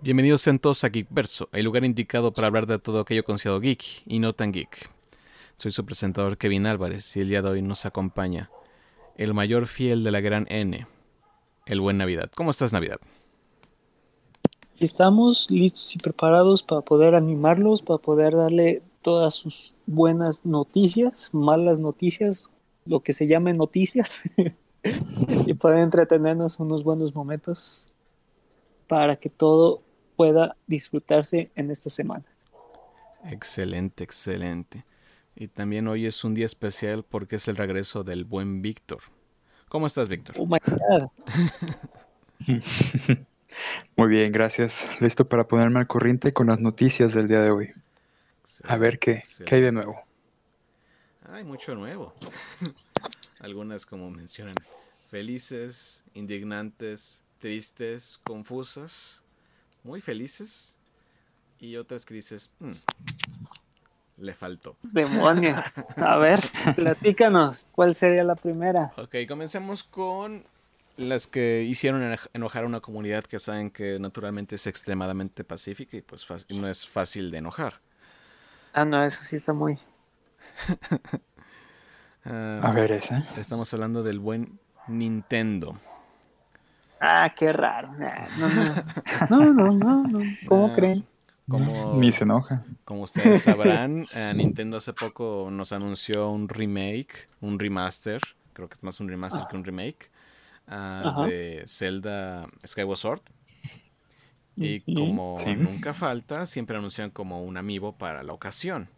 Bienvenidos sean todos a Geekverso, el lugar indicado para hablar de todo aquello considerado geek y no tan geek. Soy su presentador Kevin Álvarez y el día de hoy nos acompaña el mayor fiel de la gran N, el buen Navidad. ¿Cómo estás, Navidad? Estamos listos y preparados para poder animarlos, para poder darle todas sus buenas noticias, malas noticias, lo que se llame noticias, y poder entretenernos unos buenos momentos para que todo pueda disfrutarse en esta semana. Excelente, excelente. Y también hoy es un día especial porque es el regreso del buen Víctor. ¿Cómo estás, Víctor? Oh my God. Muy bien, gracias. Listo para ponerme al corriente con las noticias del día de hoy. A ver qué, qué hay de nuevo. Hay mucho nuevo. Algunas, como mencionan, felices, indignantes, tristes, confusas, muy felices. Y otras que dices, "Hmm, le faltó. Demonios. A ver, platícanos, ¿cuál sería la primera? Ok, comencemos con las que hicieron eno- enojar a una comunidad que saben que naturalmente es extremadamente pacífica y pues fácil- no es fácil de enojar. Ah, no, eso sí está muy. Ah, A ver esa. Estamos hablando del buen Nintendo. Ah, qué raro. Nah, No, no, no, no, no. ¿Cómo Ah, creen? Como, Ni se enoja. como ustedes sabrán, eh, Nintendo hace poco nos anunció un remake, un remaster, creo que es más un remaster que un remake, ah, de Zelda Skyward Sword. Y como Sí. nunca falta, siempre anuncian como un amiibo para la ocasión.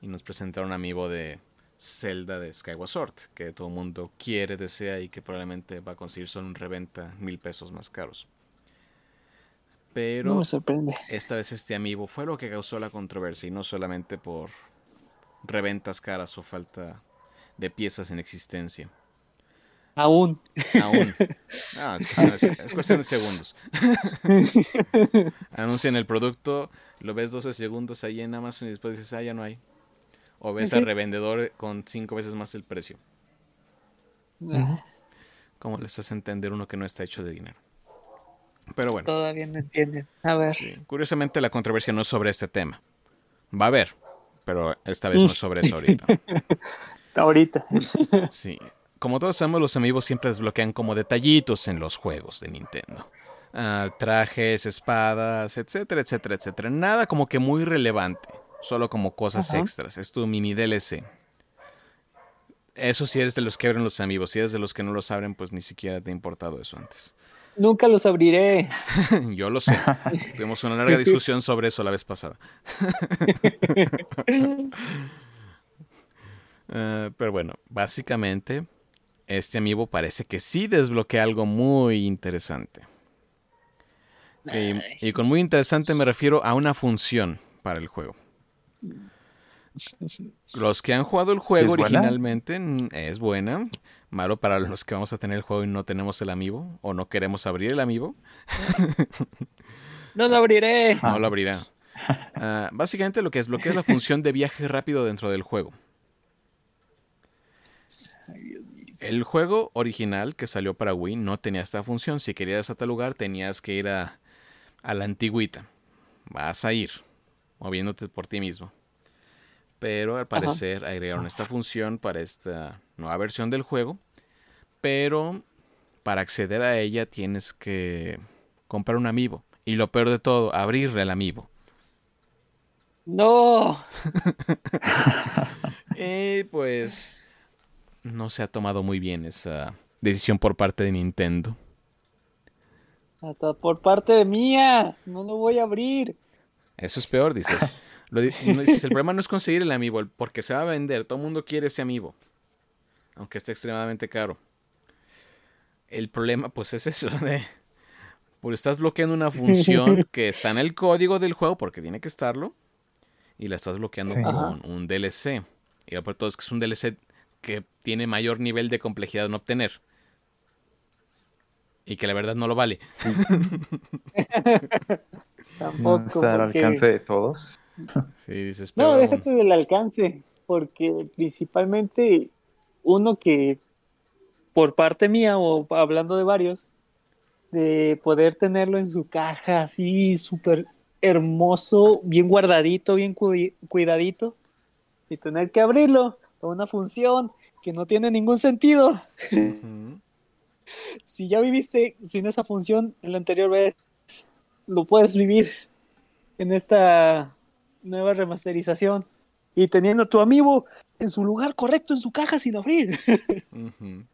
Y nos presentaron un amiibo de Zelda de Skyward Sword, que todo el mundo quiere, desea y que probablemente va a conseguir solo en reventa mil pesos más caros. Pero No me sorprende. esta vez este amiibo fue lo que causó la controversia y no solamente por reventas caras o falta de piezas en existencia. Aún. Aún. Ah, es, cuestión de, es cuestión de segundos. Anuncian el producto, lo ves 12 segundos ahí en Amazon y después dices, ah, ya no hay. O ves Sí. al revendedor con 5 veces más el precio. Ah, ¿Cómo les hace entender uno que no está hecho de dinero? Pero bueno. Todavía no entienden. A ver. Sí, Curiosamente la controversia no es sobre este tema. Va a haber, pero esta vez no es sobre eso ahorita. Ahorita. Sí. Como todos sabemos, los amigos siempre desbloquean como detallitos en los juegos de Nintendo. Ah, trajes, espadas, etcétera, etcétera, etcétera. Nada como que muy relevante. Solo como cosas Ajá. extras. Es tu mini DLC. Eso si eres de los que abren los amigos. Si eres de los que no los abren, pues ni siquiera te ha importado eso antes. Nunca los abriré. Yo lo sé. Tuvimos una larga discusión sobre eso la vez pasada. Eh, pero bueno, básicamente, este amiibo parece que sí desbloquea algo muy interesante. Y, y con muy interesante me refiero a una función para el juego. Los que han jugado el juego originalmente mm, es buena. Malo para los que vamos a tener el juego y no tenemos el amiibo o no queremos abrir el amiibo. No lo abriré. No lo abrirá. Ah, básicamente lo que desbloquea es la función de viaje rápido dentro del juego. El juego original que salió para Wii no tenía esta función. Si querías a tal lugar tenías que ir a, a la antigüita. Vas a ir moviéndote por ti mismo. Pero al parecer agregaron esta función para esta nueva versión del juego. Pero para acceder a ella tienes que comprar un amiibo. Y lo peor de todo, abrirle el amiibo. No. Y pues no se ha tomado muy bien esa decisión por parte de Nintendo. Hasta por parte de mía. No lo voy a abrir. Eso es peor, dices. Lo dices, el problema no es conseguir el amiibo, porque se va a vender. Todo el mundo quiere ese amiibo. Aunque esté extremadamente caro. El problema, pues, es eso de. Pues estás bloqueando una función que está en el código del juego, porque tiene que estarlo. Y la estás bloqueando Sí. con un DLC. Y de todo es que es un DLC que tiene mayor nivel de complejidad en obtener. Y que la verdad no lo vale. Tampoco. No está al porque- alcance de todos. Sí, dices, No, déjate del alcance. Porque principalmente uno que, por parte mía o hablando de varios, de poder tenerlo en su caja así súper hermoso, bien guardadito, bien cuidadito, y tener que abrirlo para una función que no tiene ningún sentido. Si ya viviste sin esa función en la anterior vez, lo puedes vivir en esta nueva remasterización y teniendo a tu amigo en su lugar correcto en su caja sin abrir.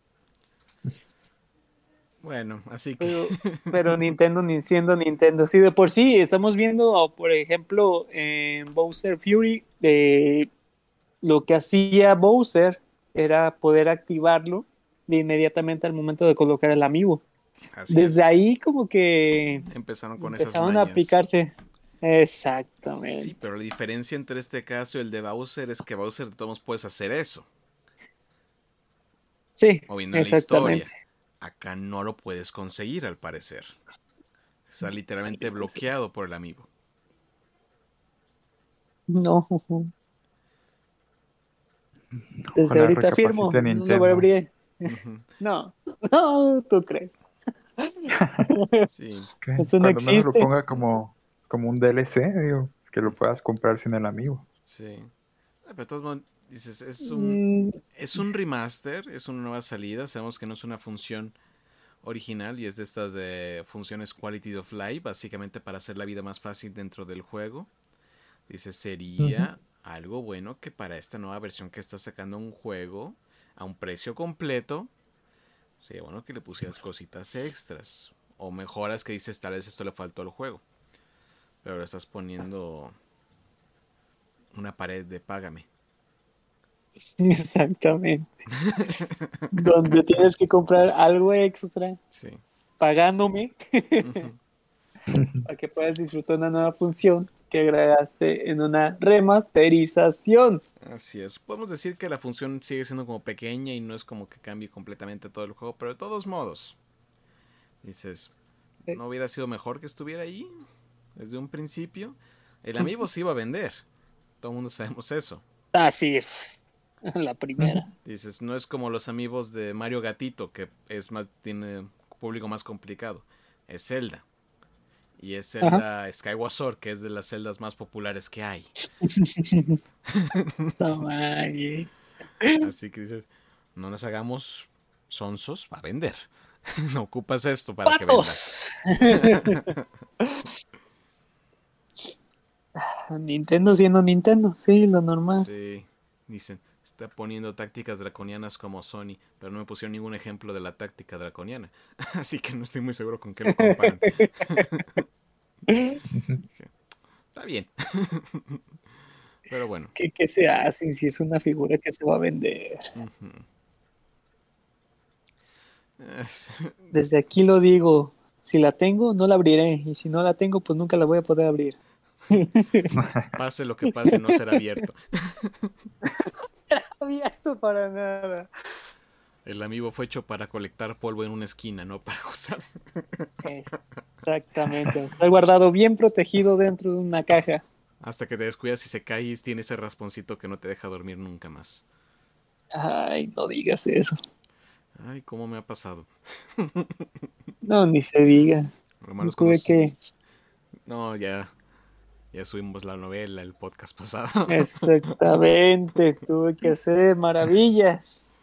Bueno, así que. Pero, Nintendo ni siendo Nintendo. Sí, de por sí estamos viendo, por ejemplo, en Bowser Fury, eh, lo que hacía Bowser era poder activarlo de inmediatamente al momento de colocar el amigo. Desde ahí como que empezaron con empezaron a aplicarse. Exactamente. Sí, pero la diferencia entre este caso y el de Bowser es que Bowser de todos puedes hacer eso. Sí, exactamente. Acá no lo puedes conseguir, al parecer. Está literalmente bloqueado por el amigo. No. Desde ahorita firmo, no lo voy No, no, tú crees. Sí. Eso no existe. lo ponga como, como un DLC, digo, que lo puedas comprar sin el amigo. Sí. Pero todos dices, es un, mm. es un remaster, es una nueva salida, sabemos que no es una función original y es de estas de funciones quality of life, básicamente para hacer la vida más fácil dentro del juego. Dice, sería algo bueno que para esta nueva versión que está sacando un juego a un precio completo, sería bueno que le pusieras cositas extras o mejoras que dices, tal vez esto le faltó al juego. Pero le estás poniendo una pared de págame. Exactamente. Donde tienes que comprar algo extra. Pagándome. para que puedas disfrutar una nueva función que agregaste en una remasterización. Así es. Podemos decir que la función sigue siendo como pequeña y no es como que cambie completamente todo el juego, pero de todos modos, dices, ¿no hubiera sido mejor que estuviera ahí desde un principio? El amigo se iba a vender. Todo el mundo sabemos eso. Ah, sí. La primera. Dices, no es como los amigos de Mario Gatito, que es más, tiene público más complicado. Es Zelda. Y es Zelda Skyward Sword, que es de las celdas más populares que hay. Así que dices, no nos hagamos sonsos para vender. no ocupas esto para que vendas. Nintendo siendo Nintendo, sí, lo normal. Sí, dicen, está poniendo tácticas draconianas como Sony, pero no me pusieron ningún ejemplo de la táctica draconiana. Así que no estoy muy seguro con qué lo comparan. está bien. pero bueno. ¿Qué, ¿Qué, se hacen si es una figura que se va a vender? Desde aquí lo digo, si la tengo, no la abriré, y si no la tengo, pues nunca la voy a poder abrir. pase lo que pase, no será abierto. abierto para nada. El amigo fue hecho para colectar polvo en una esquina, no para usarse. Exactamente. Está guardado bien protegido dentro de una caja. Hasta que te descuidas y se cae y tiene ese rasponcito que no te deja dormir nunca más. Ay, no digas eso. Ay, ¿cómo me ha pasado? no, ni se diga. no tuve que... No, ya. Ya subimos la novela, el podcast pasado. Exactamente, tuve que hacer maravillas.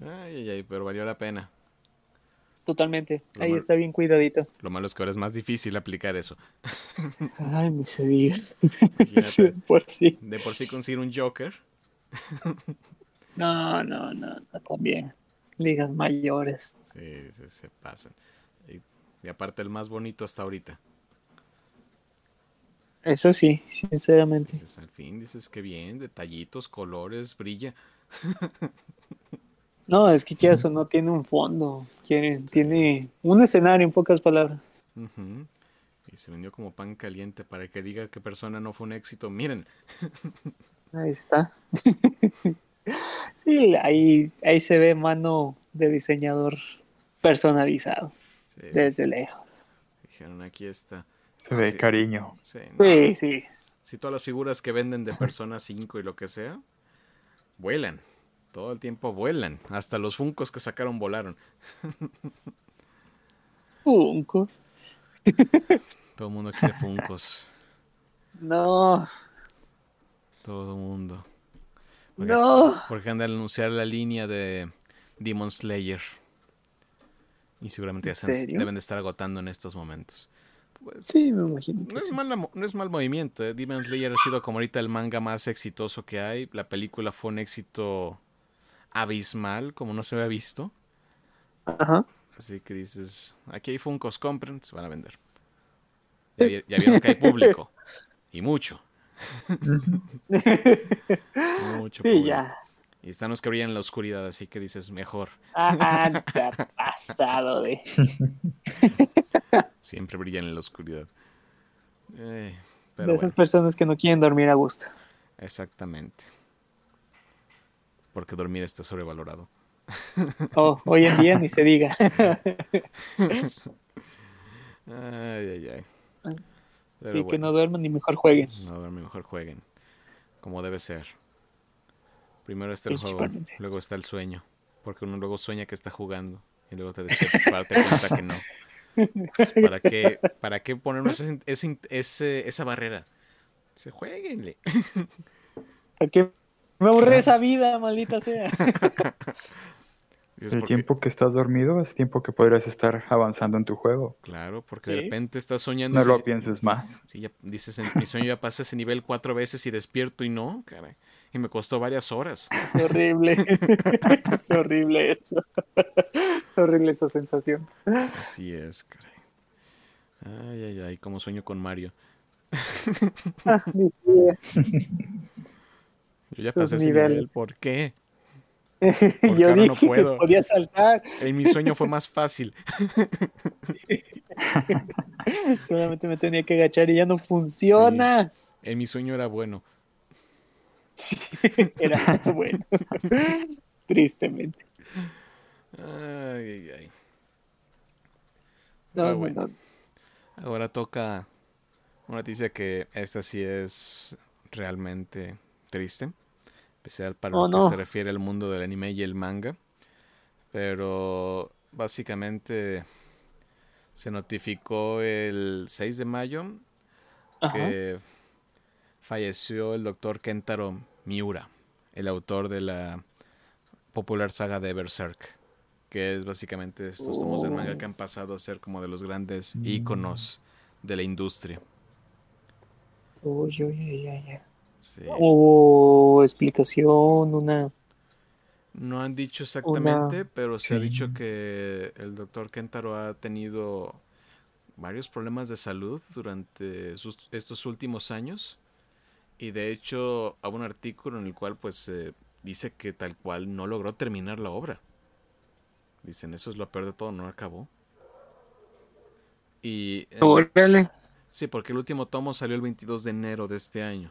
Ay, ay, ay, pero valió la pena. Totalmente, ahí está bien cuidadito. Lo malo es que ahora es más difícil aplicar eso. Ay, ni se diga. de por sí. De por sí conseguir un Joker. no, no, no, no, también. Ligas mayores. Sí, se, pasan. y aparte el más bonito hasta ahorita. Eso sí, sinceramente. al fin dices que bien, detallitos, colores, brilla. no, es que ya eso no tiene un fondo, tiene, un escenario en pocas palabras. Y se vendió como pan caliente para que diga que persona no fue un éxito. Miren. Ahí está. sí, ahí, ahí se ve mano de diseñador personalizado. Desde lejos. Dijeron, aquí está. Se ve cariño. Sí, sí, sí. Si todas las figuras que venden de Persona 5 y lo que sea, vuelan. Todo el tiempo vuelan. Hasta los funcos que sacaron volaron. Funcos. Todo el mundo quiere Funcos. No. Todo el mundo. no. Porque anda a anunciar la línea de Demon Slayer. Y seguramente ya se deben de estar agotando en estos momentos. Pues, sí, me imagino. no, es mal, no es mal movimiento. ¿eh? Demon Slayer ha sido como ahorita el manga más exitoso que hay. La película fue un éxito abismal, como no se había visto. Ajá. Así que dices, aquí hay Funkos, compren, se van a vender. Ya, ya vieron que hay público. Y mucho. mucho. Sí, ya. Y están los que brillan en la oscuridad, así que dices, mejor. Ah, te ha pasado de. Siempre brillan en la oscuridad. Eh, de esas personas que no quieren dormir a gusto. Exactamente. Porque dormir está sobrevalorado. Oh, hoy en día ni se diga. ay, ay, ay. sí, que no duerman ni mejor jueguen. No duerman mejor jueguen. Como debe ser. Primero está el juego, luego está el sueño. Porque uno luego sueña que está jugando y luego te despiertas para darte cuenta que no. ¿para, qué, ¿Para qué ponernos ese, esa barrera? Se jueguenle. ¿Para qué me aburre esa vida, maldita sea? El tiempo que estás dormido es tiempo que podrías estar avanzando en tu juego. Claro, porque de repente estás soñando. No lo pienses más. Sí, ya dices, en mi sueño ya pasé ese nivel cuatro veces y despierto y no, caray. Y me costó varias horas. Es horrible. es horrible eso. es horrible esa sensación. Así es, caray. Ay, ay, ay, como sueño con Mario. Ah, Yo ya pasé ese nivel, ¿por qué? Yo dije que podía saltar. En mi sueño fue más fácil. Solamente me tenía que agachar y ya no funciona. En mi sueño era bueno. Sí, era bueno. Tristemente. Ay, ay, No, bueno. Ahora toca una noticia que esta sí es realmente triste especial para oh, lo que se refiere al mundo del anime y el manga. Pero básicamente se notificó el 6 de mayo que falleció el doctor Kentaro Miura, el autor de la popular saga de Berserk, que es básicamente estos tomos del manga que han pasado a ser como de los grandes íconos de la industria. ¿Hubo explicación? Una. No han dicho exactamente, pero se ha dicho que el doctor Kentaro ha tenido varios problemas de salud durante estos últimos años. Y de hecho, hay un artículo en el cual pues dice que tal cual no logró terminar la obra. Dicen, eso es lo peor de todo, no acabó. Y... Sí, porque el último tomo salió el 22 de enero de este año.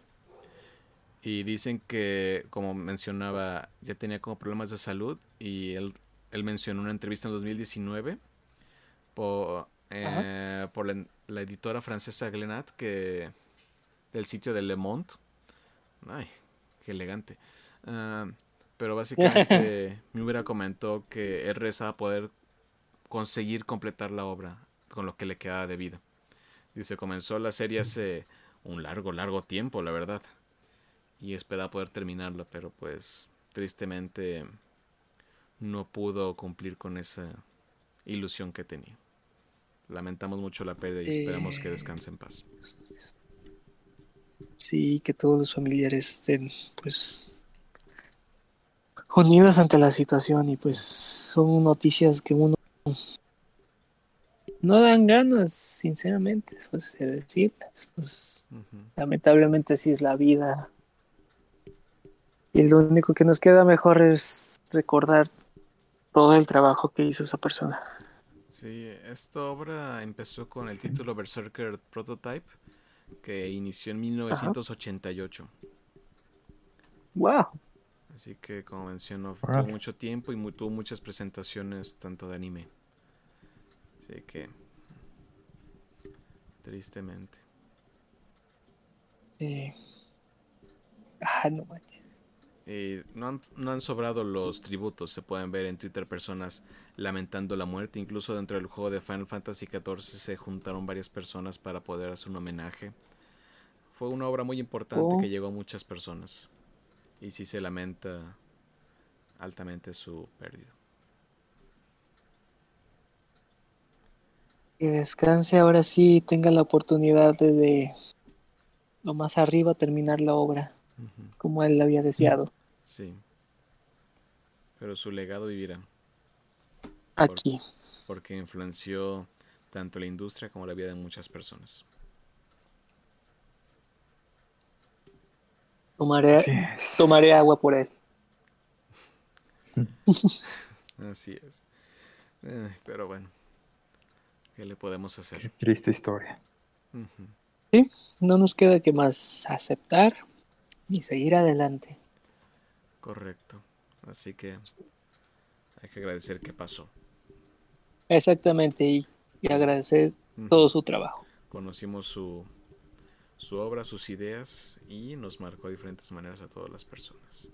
Y dicen que, como mencionaba, ya tenía como problemas de salud y él, él mencionó una entrevista en 2019 por, eh, por la, editora francesa Glenat que del sitio de Le Monde. Ay, qué elegante. Ah, pero básicamente me hubiera comentó que él rezaba poder conseguir completar la obra con lo que le quedaba de vida. Dice, comenzó la serie hace un largo, largo tiempo, la verdad y esperaba poder terminarlo, pero pues tristemente no pudo cumplir con esa ilusión que tenía. Lamentamos mucho la pérdida y esperamos que descanse en paz. Sí, que todos los familiares estén pues unidos ante la situación y pues son noticias que uno no dan ganas, sinceramente, pues de decirlas. Pues lamentablemente así es la vida y lo único que nos queda mejor es recordar todo el trabajo que hizo esa persona. Sí, esta obra empezó con el título Berserker Prototype, que inició en 1988. ¡Wow! Así que, como mencionó, tuvo mucho tiempo y tuvo muchas presentaciones, tanto de anime. Así que, tristemente. Sí. Ah, no manches. Y no han, no han sobrado los tributos. Se pueden ver en Twitter personas lamentando la muerte. Incluso dentro del juego de Final Fantasy XIV se juntaron varias personas para poder hacer un homenaje. Fue una obra muy importante Oh. que llegó a muchas personas. Y sí se lamenta altamente su pérdida. Que descanse ahora sí y tenga la oportunidad de, de lo más arriba terminar la obra Como él había deseado. Sí. Pero su legado vivirá. Aquí. Porque influenció tanto la industria como la vida de muchas personas. Tomaré, tomaré agua por él. Así es. Ay, pero bueno. ¿Qué le podemos Qué hacer? triste historia. Ujú. No nos queda que más aceptar y seguir adelante. Correcto. Así que hay que agradecer que pasó. Exactamente, y, y agradecer todo su trabajo. Conocimos su, su obra, sus ideas y nos marcó de diferentes maneras a todas las personas.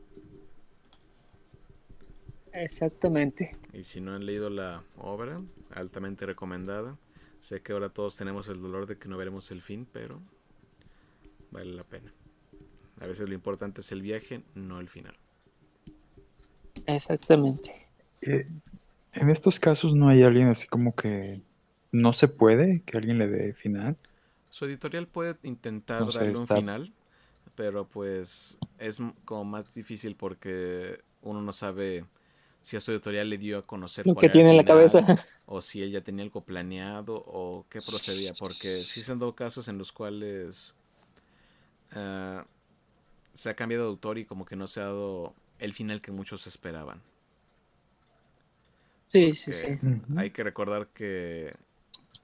Exactamente. Y si no han leído la obra, altamente recomendada. Sé que ahora todos tenemos el dolor de que no veremos el fin, pero vale la pena. A veces lo importante es el viaje, no el final. Exactamente. Eh, en estos casos no hay alguien así como que no se puede que alguien le dé final. Su editorial puede intentar No sé, darle un está- final, pero pues es como más difícil porque uno no sabe si a su editorial le dio a conocer Lo cuál que era el tiene en la final, cabeza. o si él ya tenía algo planeado o qué procedía, porque sí se han dado casos en los cuales ah, se ha cambiado de autor y como que no se ha dado el final que muchos esperaban. Sí, sí, Porque sí. Hay que recordar que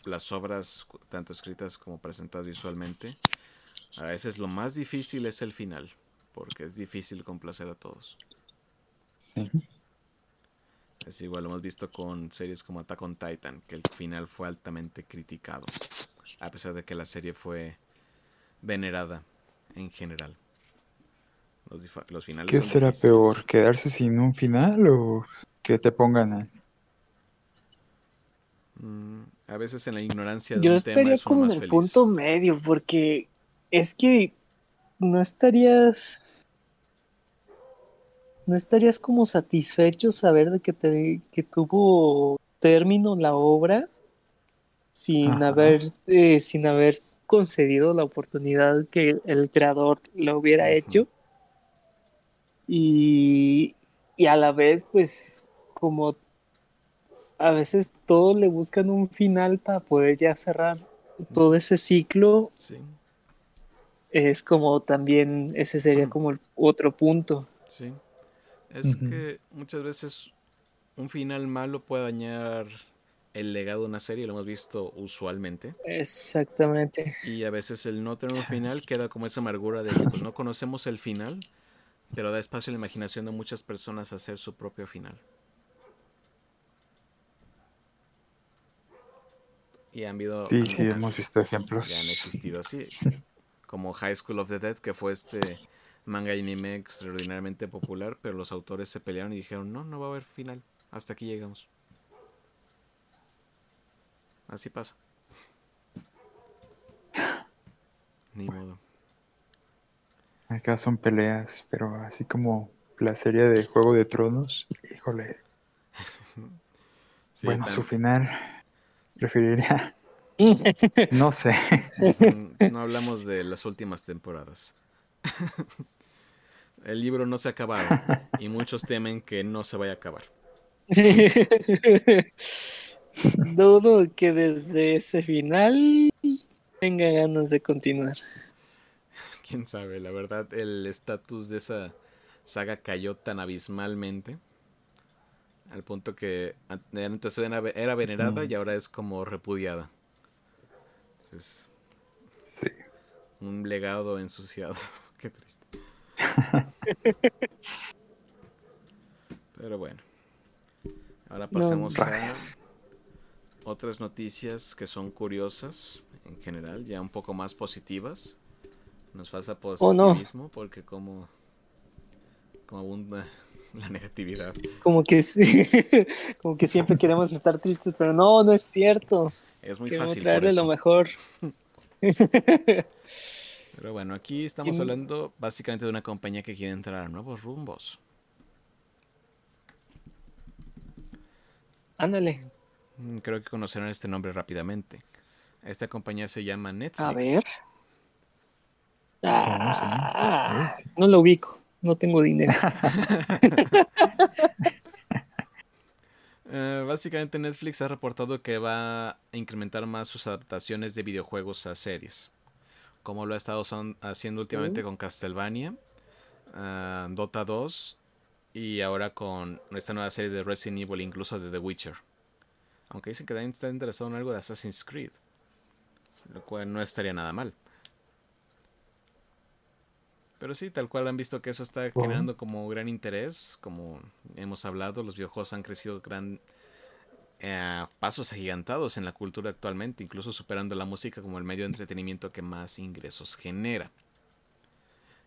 las obras, tanto escritas como presentadas visualmente, a veces lo más difícil es el final, porque es difícil complacer a todos. Sí. Es igual, lo hemos visto con series como Attack on Titan, que el final fue altamente criticado, a pesar de que la serie fue venerada en general. Los, difa- los finales ¿Qué son será difíciles. peor? ¿Quedarse sin un final o que te pongan a... Mm, a veces en la ignorancia de Yo un tema estaría es uno como en el feliz. punto medio, porque es que no estarías. No estarías como satisfecho saber de que te, que tuvo término la obra sin Ajá. haber eh, sin haber concedido la oportunidad que el creador lo hubiera hecho. Y, y a la vez, pues, como a veces todos le buscan un final para poder ya cerrar todo ese ciclo, Sí, es como también, ese sería como el otro punto. sí. Es que muchas veces un final malo puede dañar el legado de una serie, lo hemos visto usualmente. Exactamente. Y a veces el no tener un final queda como esa amargura de que pues no conocemos el final, pero da espacio a la imaginación de muchas personas a hacer su propio final. Y han habido Sí, hemos visto ejemplos. ya han existido así, como High School of the Dead, que fue este manga y anime extraordinariamente popular, pero los autores se pelearon y dijeron, no, no va a haber final, hasta aquí llegamos. Así pasa. Ni modo. Acá son peleas, pero así como la serie de Juego de Tronos, híjole, Sí, bueno, su final preferiría, no sé, No hablamos de las últimas temporadas. El libro no se ha acabado y muchos temen que no se vaya a acabar. Dudo que desde ese final tenga ganas de continuar. Quién sabe, la verdad, el estatus de esa saga cayó tan abismalmente al punto que an- antes era era venerada Mm. y ahora es como repudiada. Es Sí. un legado ensuciado. Qué triste. Pero bueno. Ahora No, pasemos a otras noticias que son curiosas en general, ya un poco más positivas. Nos falta Oh, no. positivismo porque como como una, la negatividad. Como que, como que siempre queremos estar tristes, pero no, no es cierto. Es muy queremos fácil. traerle lo mejor. Pero bueno, aquí estamos hablando básicamente de una compañía que quiere entrar a nuevos rumbos. Ándale, Mm, Creo que conocerán este nombre rápidamente. Esta compañía se llama Netflix. a ver. Ah, Sí, sí. no lo ubico, no tengo dinero. Eh, básicamente Netflix ha reportado que va a incrementar más sus adaptaciones de videojuegos a series. Como lo ha estado son- haciendo últimamente con Castlevania, ah, Dota 2 y ahora con esta nueva serie de Resident Evil, incluso de The Witcher. Aunque dicen que también está interesado en algo de Assassin's Creed. Lo cual no estaría nada mal. Pero sí, tal cual han visto que eso está generando como gran interés. Como hemos hablado, los videojuegos han crecido gran eh, pasos agigantados en la cultura actualmente, incluso superando la música como el medio de entretenimiento que más ingresos genera.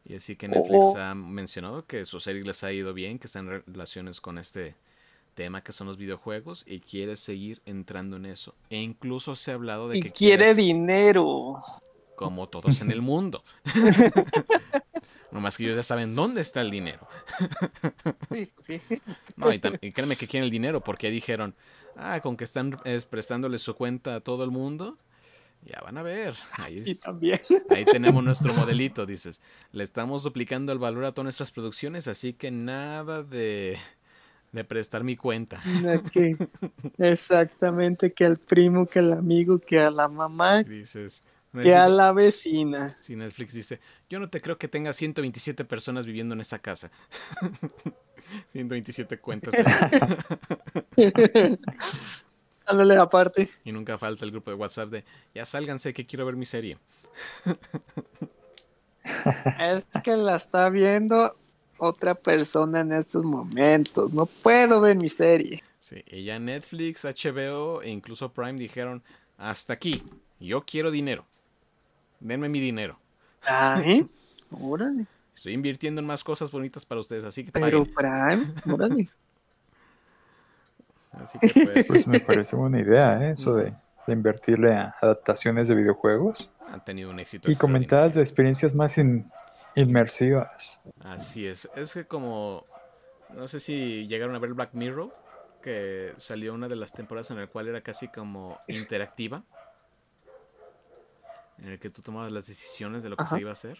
Y así que Netflix Oh. ha mencionado que su serie les ha ido bien, que están en relaciones con este tema que son los videojuegos y quiere seguir entrando en eso. E incluso se ha hablado de Y que quiere quieres- dinero. como todos en el mundo. Nomás que ellos ya saben dónde está el dinero. Sí, sí. No, y, créeme que quieren el dinero porque dijeron, ah, con que están es, prestándole su cuenta a todo el mundo, ya van a ver. Ahí, Sí, es- también. ahí tenemos nuestro modelito, dices. Le estamos duplicando el valor a todas nuestras producciones, así que nada de, de prestar mi cuenta. Exactamente, que al primo, que al amigo, que a la mamá, dices, que a Netflix, la vecina. si Netflix dice, yo no te creo que tenga 127 personas viviendo en esa casa. 127 cuentas. ahí. Ándale, aparte. Y nunca falta el grupo de WhatsApp de, ya sálganse que quiero ver mi serie. Es que la está viendo otra persona en estos momentos. No puedo ver mi serie. Sí, y ya Netflix, HBO e incluso Prime dijeron, hasta aquí, yo quiero dinero. Denme mi dinero. Ay, órale. Estoy invirtiendo en más cosas bonitas para ustedes, así que Pero. Prime, órale. Así que pues, Pues me parece buena idea, ¿eh? Eso de, de invertirle a adaptaciones de videojuegos. han tenido un éxito Y comentadas de experiencias más in- inmersivas. Así es. Es que como, no sé si llegaron a ver Black Mirror, que salió una de las temporadas en la cual era casi como interactiva. En el que tú tomabas las decisiones de lo que Ajá. se iba a hacer.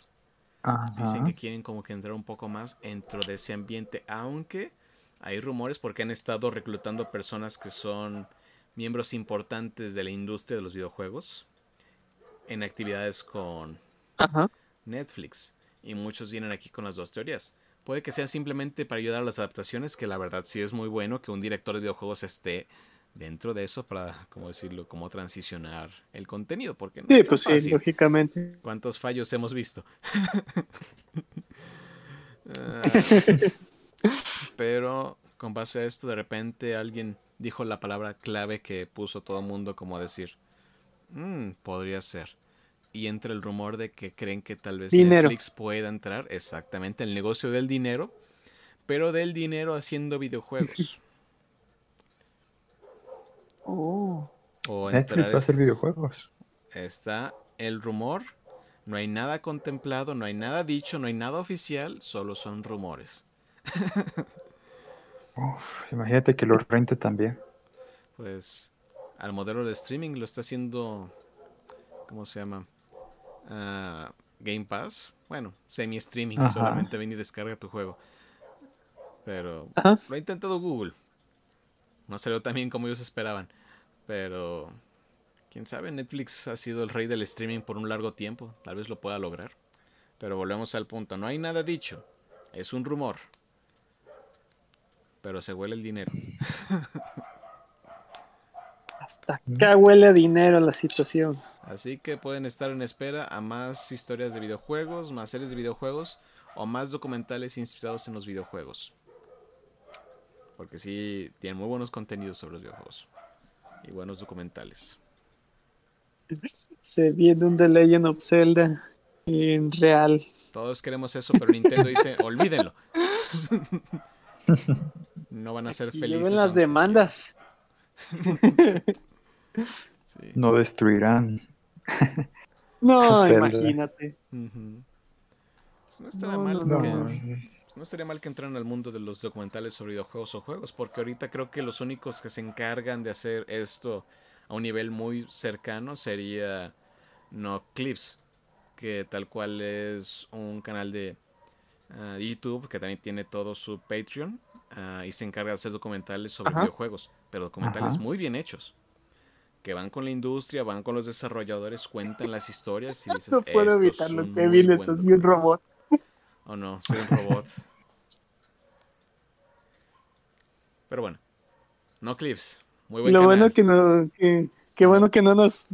Dicen Ajá. que quieren como que entrar un poco más dentro de ese ambiente, aunque hay rumores porque han estado reclutando personas que son miembros importantes de la industria de los videojuegos en actividades con Ajá. Netflix. Y muchos vienen aquí con las dos teorías. Puede que sea simplemente para ayudar a las adaptaciones, que la verdad sí es muy bueno que un director de videojuegos esté dentro de eso para, como decirlo, como transicionar el contenido, porque no Sí, es pues sí, lógicamente. ¿Cuántos fallos hemos visto? Ah, pero con base a esto, de repente alguien dijo la palabra clave que puso todo el mundo como a decir, "Mm, podría ser. Y entra el rumor de que creen que tal vez Dinero. Netflix pueda entrar exactamente el negocio del dinero, pero del dinero haciendo videojuegos. Oh. O Netflix va a hacer videojuegos. está el rumor. No hay nada contemplado, no hay nada dicho, no hay nada oficial, solo son rumores. Uf, imagínate que lo rente también. Pues al modelo de streaming lo está haciendo, ¿cómo se llama? Ah, Game Pass. Bueno, semi-streaming, solamente ven y descarga tu juego. Pero Ajá. lo ha intentado Google. No salió tan bien como ellos esperaban. Pero, quién sabe, Netflix ha sido el rey del streaming por un largo tiempo. Tal vez lo pueda lograr. Pero volvemos al punto. No hay nada dicho. Es un rumor. Pero se huele el dinero. Hasta acá huele a dinero la situación. Así que pueden estar en espera a más historias de videojuegos, más series de videojuegos o más documentales inspirados en los videojuegos. Porque sí, tienen muy buenos contenidos sobre los videojuegos. Y buenos documentales. Se viene un The Legend of Zelda en real. Todos queremos eso, pero Nintendo dice, olvídenlo. no van a ser felices. lleven las demandas. Sí. No destruirán. No, imagínate. Pues no estaría No, mal no, que no. No estaría mal que entraran al mundo de los documentales sobre videojuegos o juegos, porque ahorita creo que los únicos que se encargan de hacer esto a un nivel muy cercano sería No Clips, que tal cual es un canal de ah, YouTube que también tiene todo su Patreon ah, y se encarga de hacer documentales sobre Ajá. videojuegos, pero documentales Ajá. muy bien hechos. Que van con la industria, van con los desarrolladores, cuentan las historias y dices, No puedo "Esto es evitarlo, Kevin, estás bien robot. Oh no, soy un robot. Pero bueno. No clips. Muy buen Lo canal. bueno que no, que, qué bueno que no nos,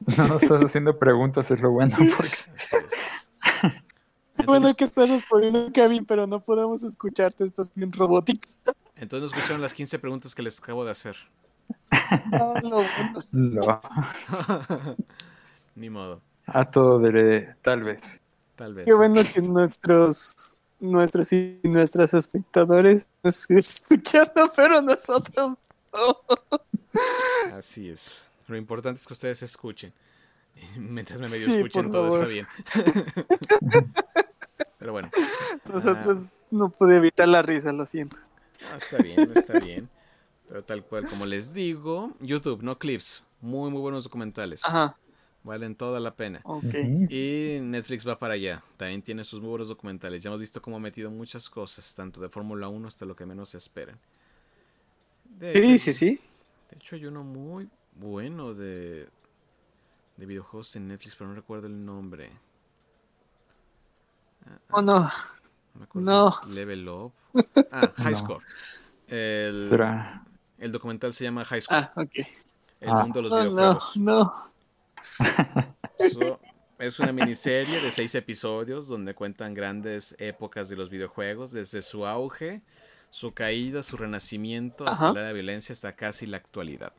No nos estás haciendo preguntas, es lo bueno. Porque... Así es. qué bueno Entonces, que estás respondiendo, Kevin, pero no podemos escucharte, estás bien robótico. entonces no escucharon las 15 preguntas que les acabo de hacer. No. Ni modo. A todo de tal vez. Tal vez. Qué bueno que nuestros nuestros y nuestras espectadores escuchando, pero nosotros no. Así es. Lo importante es que ustedes escuchen. Mientras me medio Sí, escuchen, todo está bien. Pero bueno. Nosotros no pude evitar la risa, lo siento. Ah, está bien, está bien. Pero tal cual, como les digo, YouTube, no clips. Muy, muy buenos documentales. Ajá, Valen toda la pena. ok. Ujú. Y Netflix va para allá. También tiene sus muy buenos documentales. Ya hemos visto cómo ha metido muchas cosas, tanto de Fórmula 1 hasta lo que menos se esperan. De Sí, hecho, sí, sí. De hecho, hay uno muy bueno de, de videojuegos en Netflix, pero no recuerdo el nombre. Ah, Oh, no. no me acuerdo no. si es Level Up. Ah, High No. Score. El, el documental se llama High Score. Ah, ok. el Ah. mundo de los Oh, no, videojuegos. no. So, es una miniserie de seis episodios donde cuentan grandes épocas de los videojuegos, desde su auge, su caída, su renacimiento, hasta Ajá. la de violencia, hasta casi la actualidad.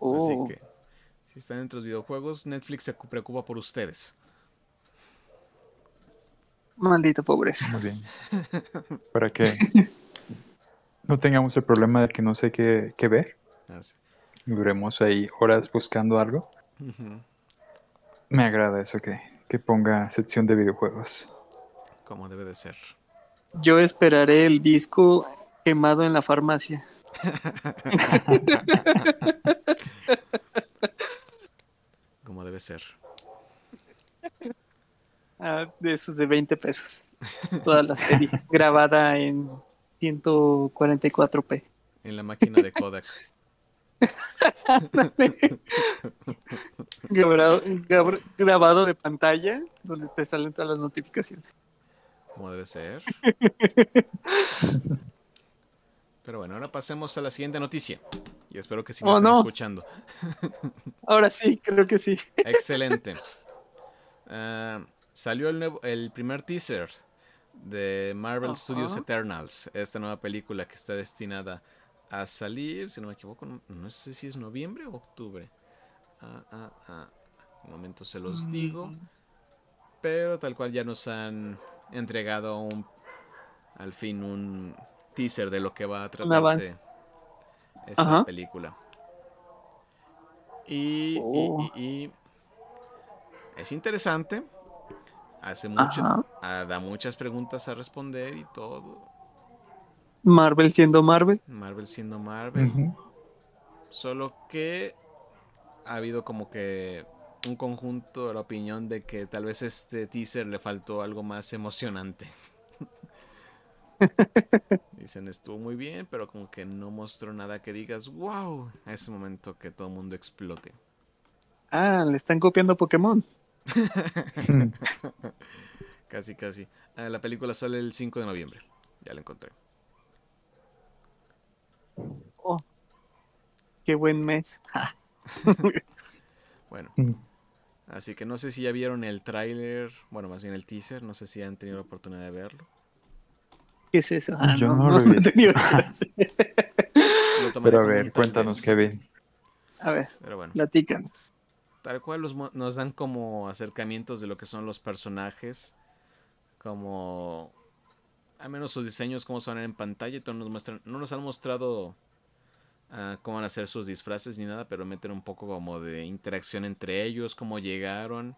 Oh, Así que, si están entre los videojuegos, Netflix se cu- preocupa por ustedes. Maldita pobreza. Muy bien. Para que no tengamos el problema de que no sé qué, qué ver. Así. Duremos ahí horas buscando algo. Me agrada eso que, que ponga sección de videojuegos. Como debe de ser. Yo esperaré el disco quemado en la farmacia. Como debe ser. Ah, de esos de 20 pesos. Toda la serie. grabada en 144p. En la máquina de Kodak. Grabado, de pantalla donde te salen todas las notificaciones. Como debe ser. Pero bueno, ahora pasemos a la siguiente noticia. Y espero que sí me Oh, estén no. escuchando. Ahora sí, creo que sí. Excelente. Ah, salió el, nuevo, el primer teaser de Marvel. Studios Eternals, esta nueva película que está destinada a salir, si no me equivoco, no, sé si es noviembre o octubre. Ah, ah, ah. Un momento se los digo. Pero tal cual ya nos han entregado un, al fin un teaser de lo que va a tratarse esta Ajá. película. Y, Oh. y- y es interesante. Hace mucho, ah, da muchas preguntas a responder y todo. Marvel siendo Marvel. Marvel siendo Marvel. Solo que ha habido como que un conjunto de la opinión de que tal vez este teaser le faltó algo más emocionante. Dicen estuvo muy bien, pero como que no mostró nada que digas, wow, a ese momento que todo el mundo explote. Ah, le están copiando Pokémon. Casi, casi. Ah, la película sale el 5 de noviembre. Ya la encontré. Oh, qué buen mes. Bueno, Mm. así que no sé si ya vieron el tráiler, bueno, más bien el teaser, no sé si han tenido la oportunidad de verlo. ¿Qué es eso? Ah, Yo no, no he no he tenido chance. Pero a ver, cuéntanos. Kevin. A ver, Pero bueno. platícanos. Tal cual los nos dan como acercamientos de lo que son los personajes. como al menos sus diseños, cómo son en pantalla, y nos muestran, no nos han mostrado cómo van a hacer sus disfraces ni nada, pero meten un poco como de interacción entre ellos, cómo llegaron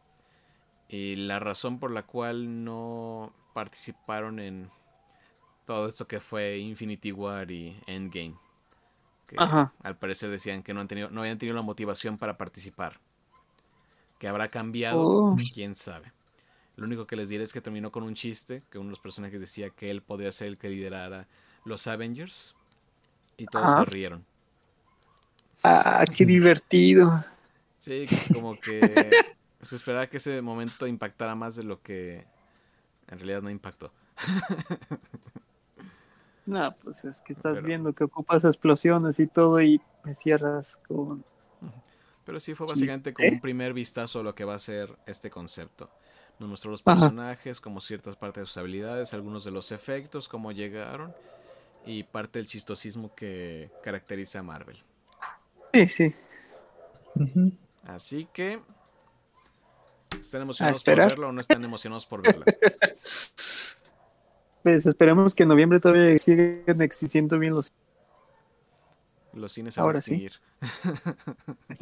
y la razón por la cual no participaron en todo esto que fue Infinity War y Endgame. Que al parecer decían que no, han tenido, no habían tenido la motivación para participar. Que habrá cambiado, oh. quién sabe. Lo único que les diré es que terminó con un chiste, que uno de los personajes decía que él podría ser el que liderara los Avengers. Y todos se rieron. Ah, qué divertido. Sí, como que se esperaba que ese momento impactara más de lo que en realidad no impactó. no, pues es que estás viendo que ocupas explosiones y todo y me cierras con... Pero sí fue básicamente como un primer vistazo a lo que va a ser este concepto. Nos mostró los personajes, como ciertas partes de sus habilidades, algunos de los efectos, cómo llegaron y parte del chistosismo que caracteriza a Marvel. Sí, sí. Así que ¿Están emocionados por verla o no están emocionados por verla? Pues esperemos que en noviembre todavía sigan existiendo bien los los cines a extinguir.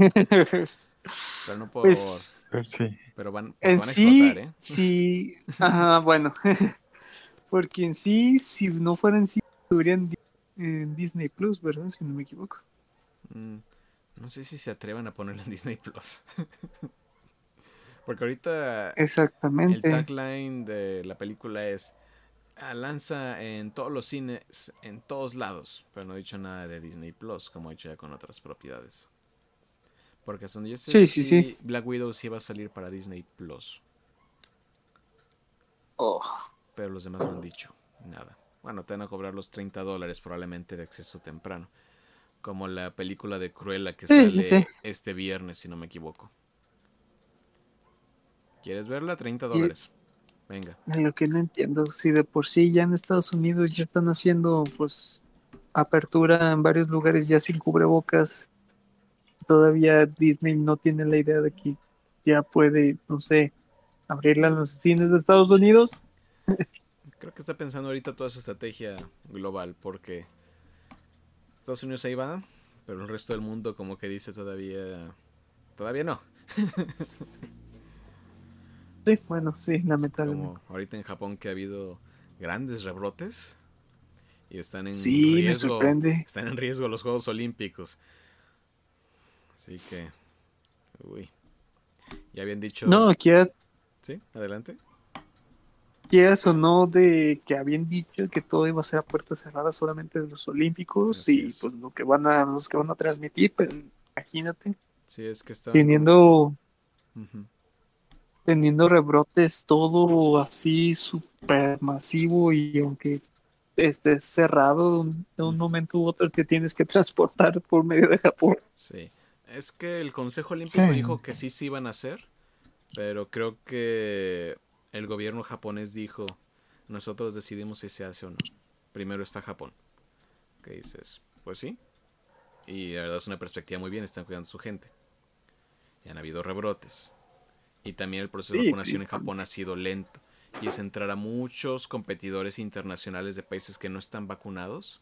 pero no por pues, sí. pero van, en van a sí, explotar, ¿eh? sí, ajá, bueno, porque en sí, si no fueran sí, estarían en Disney Plus, ¿verdad? Si no me equivoco. Mm, no sé si se atrevan a ponerlo en Disney Plus. Porque ahorita Exactamente. el tagline de la película es ah, lanza en todos los cines, en todos lados, pero no he dicho nada de Disney Plus, como he dicho ya con otras propiedades. Porque donde yo sé sí, sí, Black Widow sí va a salir para Disney Plus. Oh. Pero los demás no han dicho nada. Bueno, te van a cobrar los 30 dólares probablemente de acceso temprano. Como la película de Cruella que sale este viernes, si no me equivoco. ¿Quieres verla? 30 dólares. Venga. Lo que no entiendo, si de por sí ya en Estados Unidos ya están haciendo pues apertura en varios lugares ya sin cubrebocas, todavía Disney no tiene la idea de que ya puede, no sé, abrirla en los cines de Estados Unidos. Creo que está pensando ahorita toda su estrategia global porque Estados Unidos ahí va, pero el resto del mundo como que dice todavía todavía no. Sí, bueno, sí, lamentablemente. Como ahorita en Japón que ha habido grandes rebrotes y están en sí, me sorprende. Están en riesgo los Juegos Olímpicos. Así que, uy. Ya habían dicho. No, aquí. Sí, adelante. O no de que habían dicho que todo iba a ser a puertas cerradas solamente de los Olímpicos y pues lo que van a los que van a transmitir, pero imagínate. Sí, es que está teniendo teniendo rebrotes, todo así súper masivo y aunque esté cerrado de un momento u otro te tienes que transportar por medio de Japón. Sí, es que el Consejo Olímpico dijo que sí se iban a hacer, pero creo que el gobierno japonés dijo, nosotros decidimos si se hace o no. Primero está Japón. ¿Qué dices? Pues sí. Y la verdad es una perspectiva muy bien, están cuidando a su gente. Y han habido rebrotes. Y también el proceso de vacunación en Japón ha sido lento. Y es entrar a muchos competidores internacionales de países que no están vacunados.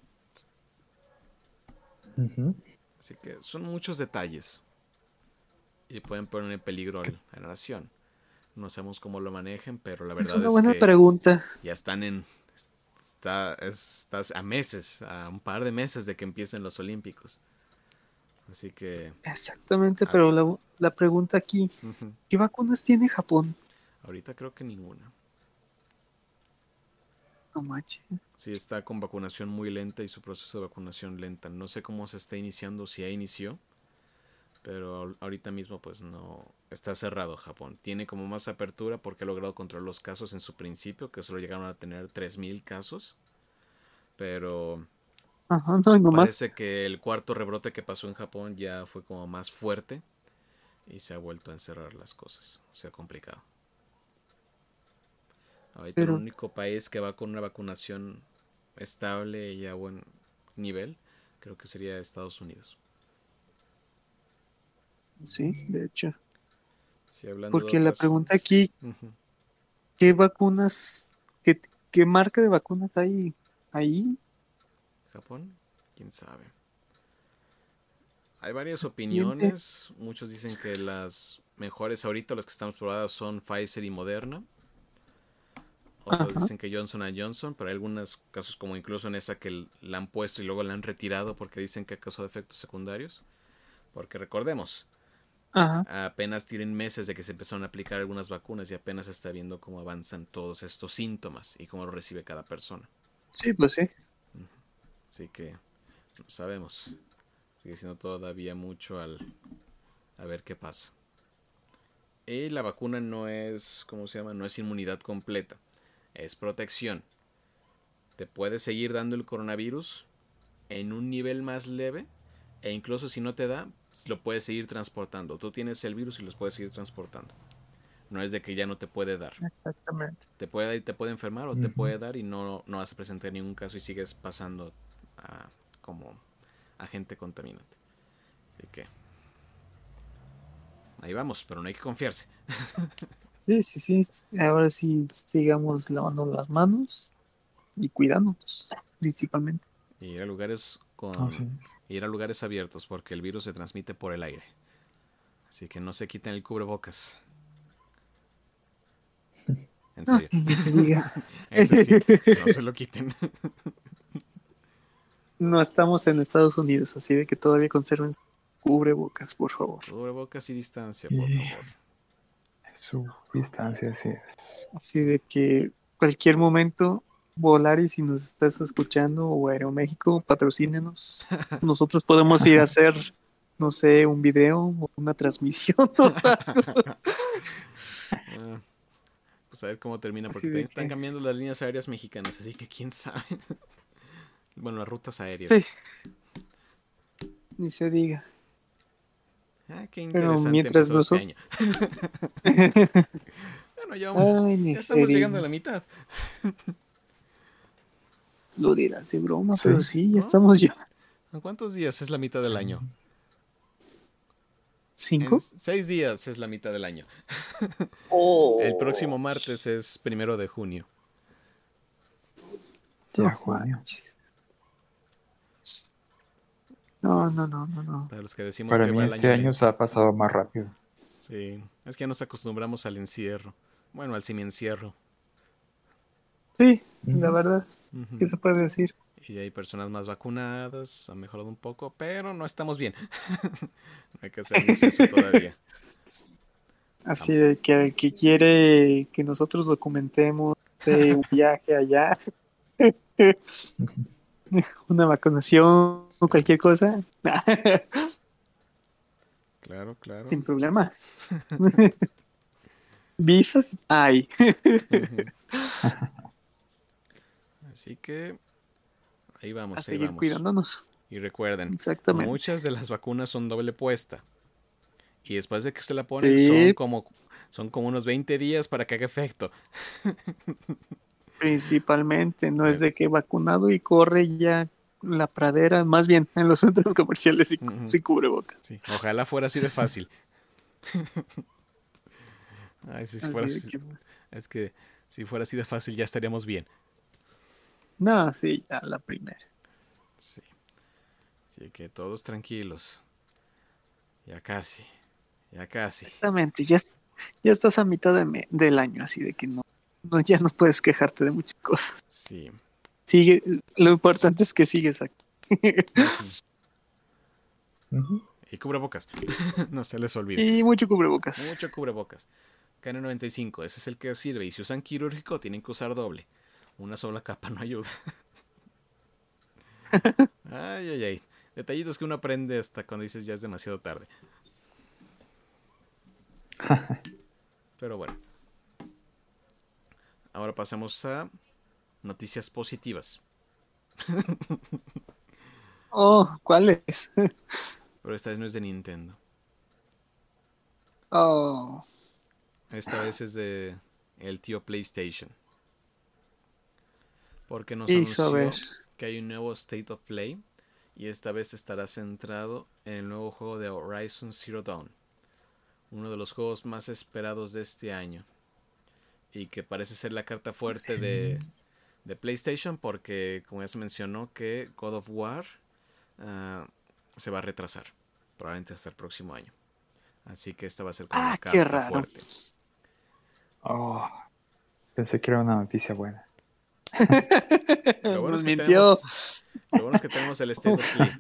Así que son muchos detalles. Y pueden poner en peligro a la nación. No sabemos cómo lo manejen, pero la verdad es, una buena pregunta. ya están en. Está, estás a meses, a un par de meses de que empiecen los Olímpicos. Así que. Exactamente, pero la, la, pregunta aquí: ¿qué vacunas tiene Japón? Ahorita creo que ninguna. No manches. Sí, está con vacunación muy lenta y su proceso de vacunación lenta. No sé cómo se está iniciando, si ya inició, pero ahorita mismo pues no está cerrado Japón. Tiene como más apertura porque ha logrado controlar los casos en su principio, que solo llegaron a tener 3.000 casos, pero Parece que el cuarto rebrote que pasó en Japón ya fue como más fuerte y se ha vuelto a encerrar las cosas. Se ha complicado. Ahorita el único país que va con una vacunación estable y a buen nivel creo que sería Estados Unidos. Sí, de hecho. Porque la pregunta aquí, ¿qué vacunas ¿Qué, qué marca de vacunas hay ahí? ¿Japón? ¿Quién sabe? Hay varias opiniones. Muchos dicen que las mejores ahorita, las que estamos probadas, son Pfizer y Moderna. Otros dicen que Johnson Johnson, pero hay algunos casos como incluso en esa que la han puesto y luego la han retirado porque dicen que acaso de efectos secundarios. Porque recordemos, apenas tienen meses de que se empezaron a aplicar algunas vacunas y apenas está viendo cómo avanzan todos estos síntomas y cómo lo recibe cada persona. Sí, pues sí. Así que no sabemos. Sigue siendo todavía mucho al a ver qué pasa. Y la vacuna no es, ¿cómo se llama? No es inmunidad completa es protección. Te puede seguir dando el coronavirus en un nivel más leve e incluso si no te da, lo puedes seguir transportando. Tú tienes el virus y los puedes seguir transportando. No es de que ya no te puede dar. Exactamente. Te puede dar y te puede enfermar o te puede dar y no, no vas a presentar ningún caso y sigues pasando a, como agente contaminante. Así que ahí vamos, pero no hay que confiarse. Sí, sí, sí. Ahora sí sigamos lavando las manos y cuidándonos, principalmente. Y ir a lugares con ir a lugares abiertos porque el virus se transmite por el aire. Así que no se quiten el cubrebocas. En serio. Ese sí, no se lo quiten. no estamos en Estados Unidos, así de que todavía conserven cubrebocas, por favor. Cubrebocas y distancia, por favor su distancia, así es. Así de que cualquier momento, Volaris, si nos estás escuchando, o Aeroméxico, patrocínenos. Nosotros podemos ir a hacer, no sé, un video o una transmisión. Ah, pues a ver cómo termina, porque están cambiando las líneas aéreas mexicanas, así que quién sabe. bueno, las rutas aéreas. Sí. Ni se diga. Ah, qué interesante. Pero mientras este año. bueno, ya, vamos, ya estamos llegando a la mitad. Lo dirás de broma, pero sí, ya estamos ya. ¿En cuántos días es la mitad del año? ¿Cinco? seis días es la mitad del año. oh. El próximo martes es primero de junio. Ya, Juan. No, no, no, no, no. Para los que decimos Para mí este año, se ha pasado más rápido. Sí, es que ya nos acostumbramos al encierro. Bueno, al semi-encierro. Sí, la verdad. ¿Qué se puede decir? Y hay personas más vacunadas, ha mejorado un poco, pero no estamos bien. no hay que hacer eso todavía. Así de que el que quiere que nosotros documentemos un viaje allá, una vacunación o cualquier cosa. claro, claro. Sin problemas. Visas hay. Así que ahí vamos. A seguir cuidándonos. Y recuerden, muchas de las vacunas son doble puesta. Y después de que se la ponen, son como son como unos 20 días para que haga efecto. Principalmente, no es de que vacunado y corre ya la pradera, más bien en los centros comerciales y, uh cubre boca. Ojalá fuera así de fácil. es que si fuera así de fácil ya estaríamos bien. No, sí, ya la primera. Sí. Así que todos tranquilos. Ya casi. Ya casi. Exactamente, ya, ya estás a mitad del año, así de que no no, ya no puedes quejarte de muchas cosas. Sí. Sigue, lo importante es que sigues aquí. Y cubrebocas. no se les olvide. Y mucho cubrebocas. Mucho cubrebocas. KN95, ese es el que sirve. Y si usan quirúrgico, tienen que usar doble. Una sola capa no ayuda. ay, ay, ay. Detallitos que uno aprende hasta cuando dices ya es demasiado tarde. Pero bueno. Ahora pasamos a noticias positivas. oh, ¿cuáles? Pero esta vez no es de Nintendo. Oh. Esta vez es de el tío PlayStation. Porque nos anunció que hay un nuevo State of Play y esta vez estará centrado en el nuevo juego de Horizon Zero Dawn, uno de los juegos más esperados de este año y que parece ser la carta fuerte de, de PlayStation porque, como ya se mencionó, que God of War ah, se va a retrasar, probablemente hasta el próximo año. Así que esta va a ser como Ah, la qué carta raro. fuerte. Oh, pensé que era una noticia buena. Lo bueno, Nos es que mintió. tenemos, lo bueno es que tenemos el State of Play.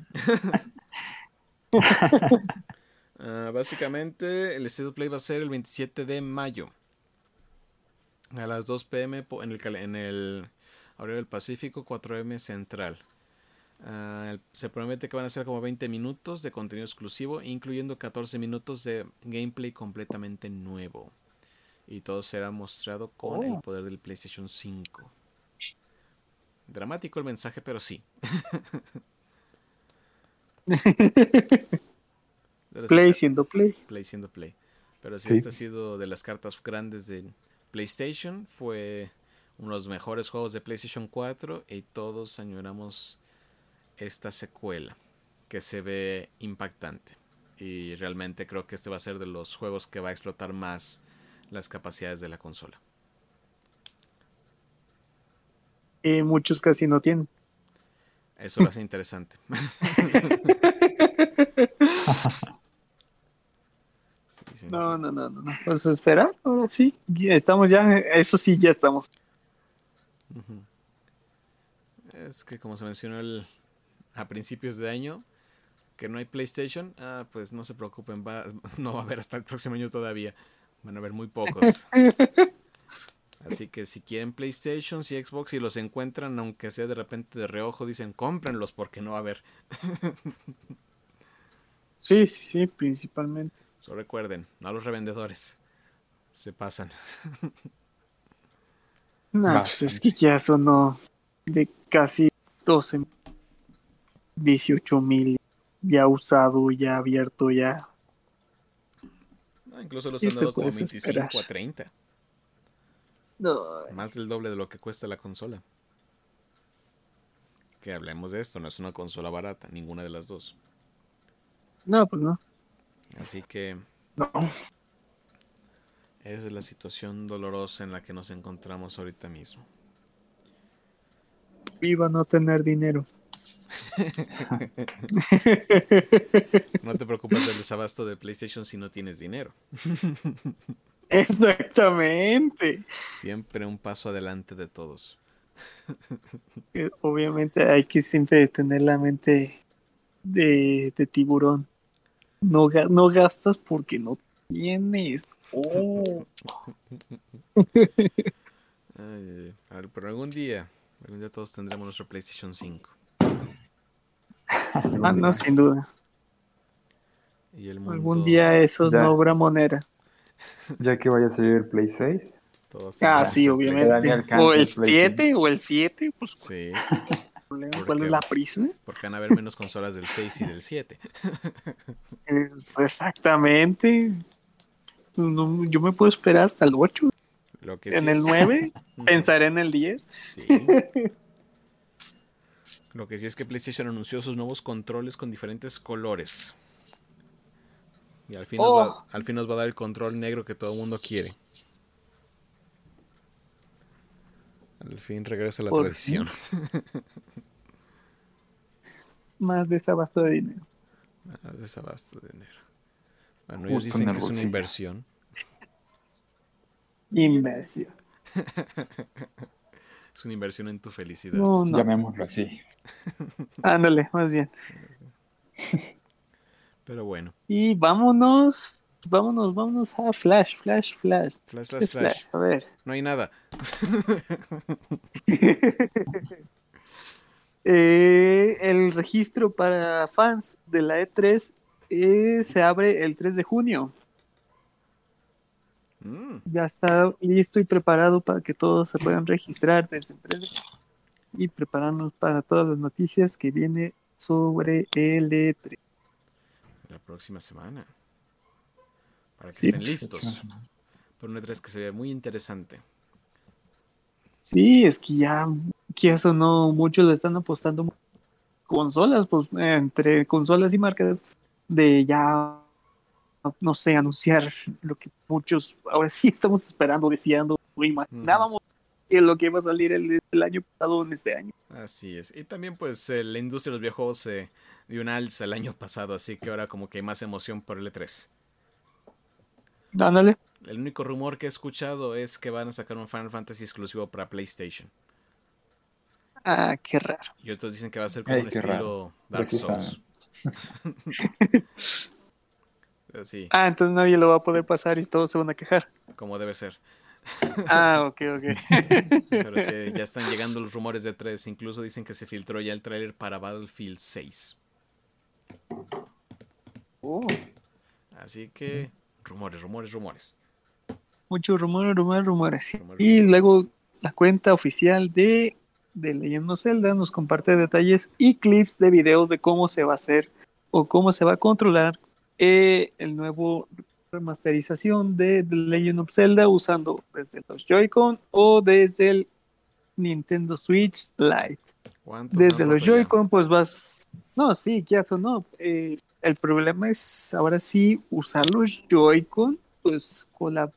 Ah, básicamente, el State of Play va a ser el 27 de mayo. A las 2 pm en el, en el horario del Pacífico, 4 m central. Ah, se promete que van a ser como 20 minutos de contenido exclusivo, incluyendo 14 minutos de gameplay completamente nuevo. Y todo será mostrado con el Oh. poder del PlayStation 5. Dramático el mensaje, pero sí. Pero sí, Play siendo Play. Play siendo Play. Pero sí, Sí. esta ha sido de las cartas grandes de PlayStation. Fue uno de los mejores juegos de PlayStation 4 y todos añoramos esta secuela que se ve impactante. Y realmente creo que este va a ser de los juegos que va a explotar más las capacidades de la consola. Y muchos casi no tienen. Eso lo hace interesante. Sí, sí, No, no, no, no. no. Pues esperar, ahora sí. Estamos ya, eso sí, ya estamos. Es que como se mencionó el- a principios de año, que no hay PlayStation, ah, pues no se preocupen, va- no va a haber hasta el próximo año todavía. Van a haber muy pocos. Así que si quieren PlayStation y Xbox y los encuentran, aunque sea de repente de reojo, dicen cómprenlos porque no va a haber. Sí, sí, sí, principalmente. Solo recuerden, no a los revendedores. Se pasan. No, pues es que ya sonó de casi 12, 18 mil ya usado, ya abierto, ya. No, incluso los ¿Qué han dado como puedes 25 esperar? a 30. No, Más del doble de lo que cuesta la consola. Que hablemos de esto, no es una consola barata, ninguna de las dos. no pues no. Así que No. esa es la situación dolorosa en la que nos encontramos ahorita mismo. Viva no tener dinero. No te preocupes del desabasto de PlayStation si no tienes dinero. Exactamente. Siempre un paso adelante de todos. Obviamente hay que siempre tener la mente de, de tiburón. No, ga- no gastas porque no tienes. Oh. Ay. A ver, pero algún día, algún día todos tendremos nuestro PlayStation 5. Ah, no, sin duda. Y el mundo, Algún día eso Ya. no habrá moneda. Ya que vaya a salir el Play 6. todos Ah, sí, obviamente. O el el Play 7, o el 7, pues Sí, ¿cuál ¿Por es la prisa? porque van a haber menos consolas del 6 y del 7. Es exactamente. No, yo me puedo esperar hasta el 8. Lo que sí En el es- 9, Ujú. pensaré en el 10. Sí. Lo que sí es que PlayStation anunció sus nuevos controles con diferentes colores. Y al fin, nos, va, Oh. al fin nos va a dar el control negro que todo el mundo quiere. Al fin regresa la Por tradición. Más desabasto de dinero. Ah, desabasto de dinero. Bueno, ellos Justo dicen en el que es una inversión. Inversión. Es una inversión en tu felicidad. No, no. Llamémoslo así. Ándale, más bien. Pero bueno, Y vámonos. Vámonos, vámonos a Flash, Flash, Flash. flash, ¿Qué flash, flash. A ver. No hay nada. Eh, el registro para fans de la E3 eh, se abre el 3 de junio. Mm, Ya está listo y preparado para que todos se puedan registrar desde el 3 de y prepararnos para todas las noticias que viene sobre el E E3. La próxima semana. Para que Sí. estén listos. Por una 3 que se ve muy interesante. Sí, es que ya, que eso no, muchos le están apostando consolas, pues entre consolas y marcas de ya, no sé, anunciar lo que muchos ahora sí estamos esperando, deseando imaginábamos que lo que iba a salir el, el, año pasado en este año. Así es. Y también pues eh, la industria de los videojuegos se dio un alza el año pasado, así que ahora como que hay más emoción por el E3. Ándale. El único rumor que he escuchado es que van a sacar un Final Fantasy exclusivo para PlayStation. Ah, qué raro. Y otros dicen que va a ser como Ay, un estilo raro. Dark. Souls. Sí, Ah, entonces nadie lo va a poder pasar y todos se van a quejar. como debe ser. Ah, ok, ok. Pero sí, ya están llegando los rumores de 3. Incluso dicen que se filtró ya el tráiler para Battlefield 6. Oh, Así que rumores, rumores, rumores. muchos rumores, rumores, rumores. Y rumores. luego la cuenta oficial de, de Legend of Zelda nos comparte detalles y clips de videos de cómo se va a hacer o cómo se va a controlar eh, el nuevo remasterización de The Legend of Zelda usando desde los Joy-Con o desde el Nintendo Switch Lite. ¿Cuántos Desde los? Joy-Con, pues vas. No, sí, ya o no. Eh, el problema es ahora sí usar los Joy-Con, pues con la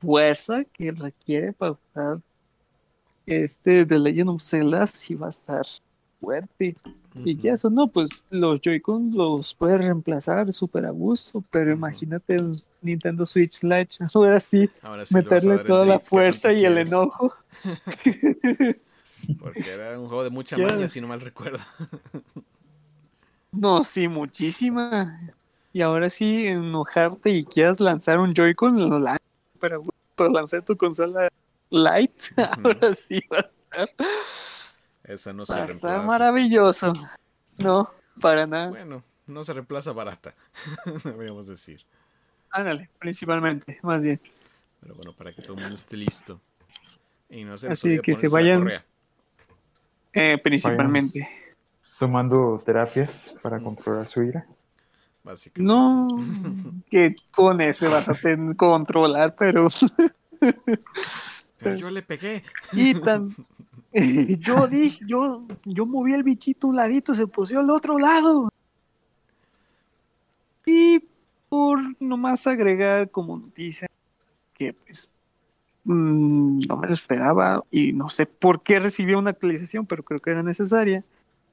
fuerza que requiere para usar este The Legend of Zelda, sí va a estar fuerte. Y ya o no, pues los Joy-Con los puedes reemplazar súper a gusto, pero imagínate un Nintendo Switch Lite, ahora sí, Ahora meterle toda la fuerza y el enojo. Porque era un juego de mucha maña, si no mal recuerdo. No, sí, muchísima. Y ahora sí, enojarte y quieras lanzar un Joy-Con, lo lanzas, pero para lanzar tu consola Lite, ahora sí va a estar, Esa no se reemplaza. maravilloso. No, para nada. Bueno, no se reemplaza barata, deberíamos decir. Ándale, principalmente, más bien. Pero bueno, para que todo el mundo esté listo. Y no se Así que se vayan- correa, Eh, principalmente. Tomando terapias para controlar su ira. básicamente. No, que con ese vas a ten- controlar, pero. Pero yo le pegué. Y tan. Yo dije, yo, yo moví el bichito un ladito, se puso al otro lado. Y por nomás agregar como noticia que pues mm, no me lo esperaba y no sé por qué recibió una actualización, pero creo que era necesaria.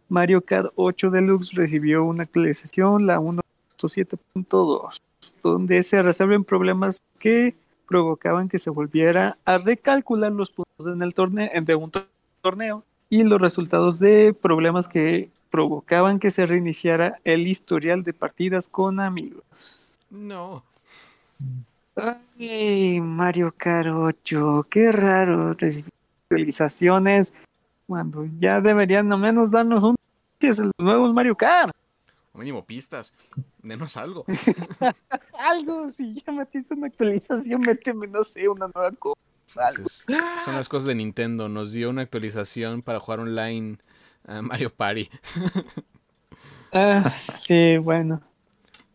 Mario Kart 8 Deluxe recibió una actualización, la 1.7.2, donde se resuelven problemas que provocaban que se volviera a recalcular los puntos en el torneo de un tor- torneo y los resultados de problemas que provocaban que se reiniciara el historial de partidas con amigos. No. Ay, Mario 8, qué raro recibir actualizaciones cuando ya deberían al menos darnos un es el nuevo Mario Kart. O mínimo pistas. Denos algo. Algo, si ya metiste una actualización, méteme, no sé, una nueva cosa. Entonces, son las cosas de Nintendo. Nos dio una actualización para jugar online a Mario Party. Ah, sí, bueno.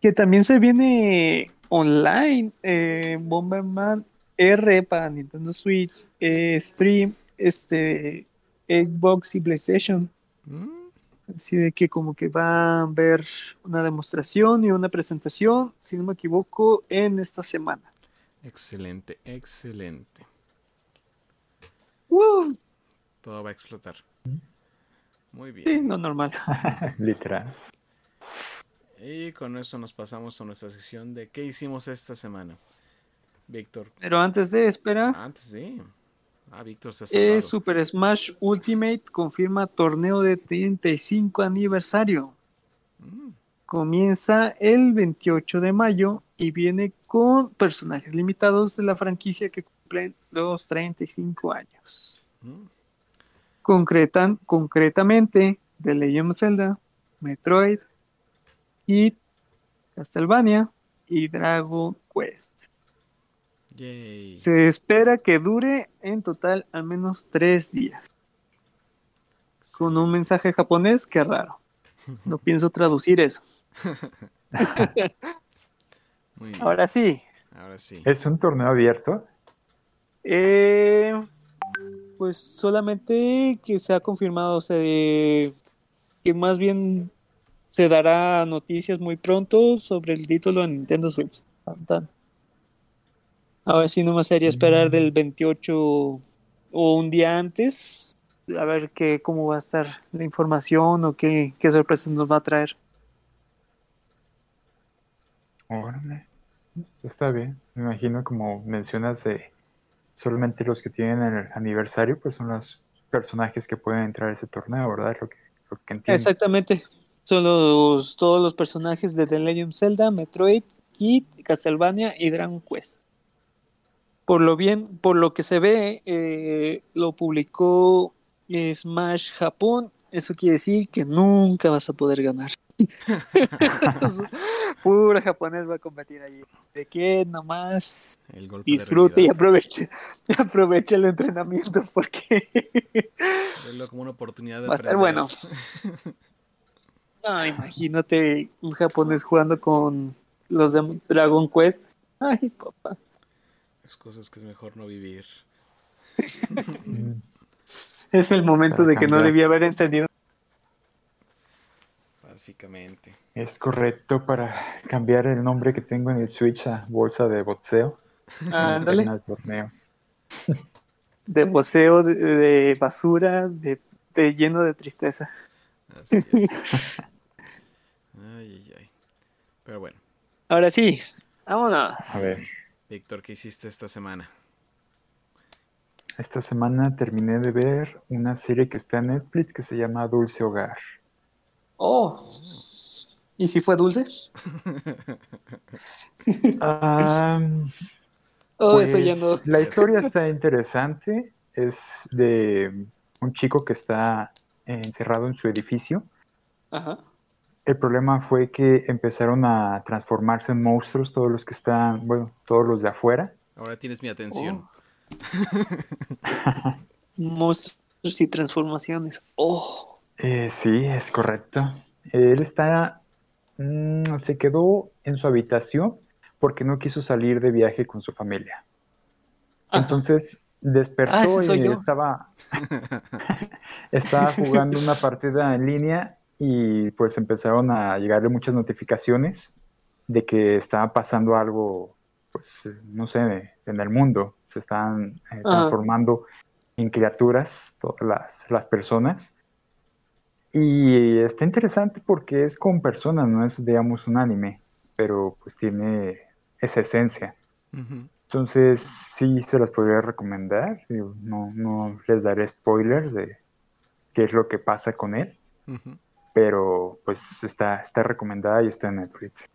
Que también se viene online eh, Bomberman R para Nintendo Switch, eh, Stream, este, Xbox y PlayStation. Mm, Así de que como que va a haber una demostración y una presentación, si no me equivoco, en esta semana. Excelente, excelente. Uh, Todo va a explotar. Muy sí, bien. no normal. Literal. Y con eso nos pasamos a nuestra sección de qué hicimos esta semana. Víctor, Pero antes de, espera, antes de... Ah, Víctor eh. Super Smash Ultimate confirma torneo de 35 aniversario. Mm, Comienza el 28 de mayo y viene con personajes limitados de la franquicia que cumplen los 35 años. mm. Concretan, concretamente The Legend of Zelda, Metroid, Hit, Castlevania y Dragon Quest. Yay. Se espera que dure en total al menos tres días. Con un mensaje japonés, qué raro. No pienso traducir eso. Muy bien. Ahora sí, Ahora sí. ¿Es un torneo abierto? Eh, pues solamente que se ha confirmado, o sea, de- que más bien se dará noticias muy pronto sobre el título en Nintendo Switch. Tan, tan. Ahora sí, nomás sería esperar del 28 o un día antes, a ver qué, cómo va a estar la información o qué, qué sorpresas nos va a traer. Órale. Está bien. Me imagino, como mencionas, de solamente los que tienen el aniversario, pues son los personajes que pueden entrar a ese torneo, ¿verdad? Lo que, lo que entiendo. Exactamente. Son los, todos los personajes de The Legend of Zelda, Metroid, Kid, Castlevania y Dragon Quest. Por lo bien, por lo que se ve, eh, lo publicó Smash Japón. Eso quiere decir que nunca vas a poder ganar. Puro japonés va a competir allí. De que nomás El golpe disfrute y aproveche, aproveche el entrenamiento porque Verlo como una oportunidad de va a estar bueno. Ah, imagínate un japonés jugando con los de Dragon Quest. Ay, papá. Es cosas que es mejor no vivir. Es el momento Para de que no debía haber encendido. Básicamente. Es correcto para cambiar el nombre que tengo en el Switch a bolsa de boxeo. Ándale. Al torneo. De voceo, de, de basura, de, de lleno de tristeza. Así es. Ay, ay, ay. Pero bueno, Ahora sí, vámonos. A ver, Víctor, ¿qué hiciste esta semana? esta semana terminé de ver una serie que está en Netflix que se llama Dulce Hogar. Oh. ¿Y si fue dulce? Oh, eso ya Pues, no. La historia está interesante. Es de un chico que está encerrado en su edificio. Ajá. El problema fue que empezaron a transformarse en monstruos todos los que están, bueno, todos los de afuera. Ahora tienes mi atención. Monstruos y transformaciones. Oh. Eh, sí, es correcto. Él está, mm, se quedó en su habitación porque no quiso salir de viaje con su familia. Ajá. Entonces despertó Ah, y estaba, estaba jugando una partida en línea y pues empezaron a llegarle muchas notificaciones de que estaba pasando algo, pues no sé, en el mundo. Se están eh, Ajá. transformando en criaturas todas las, las personas. Y está interesante porque es con personas, no es, digamos, un anime, pero pues tiene esa esencia. Entonces, sí se las podría recomendar. No, no les daré spoilers de qué es lo que pasa con él, Ujú. Pero pues está, está recomendada y está en Netflix.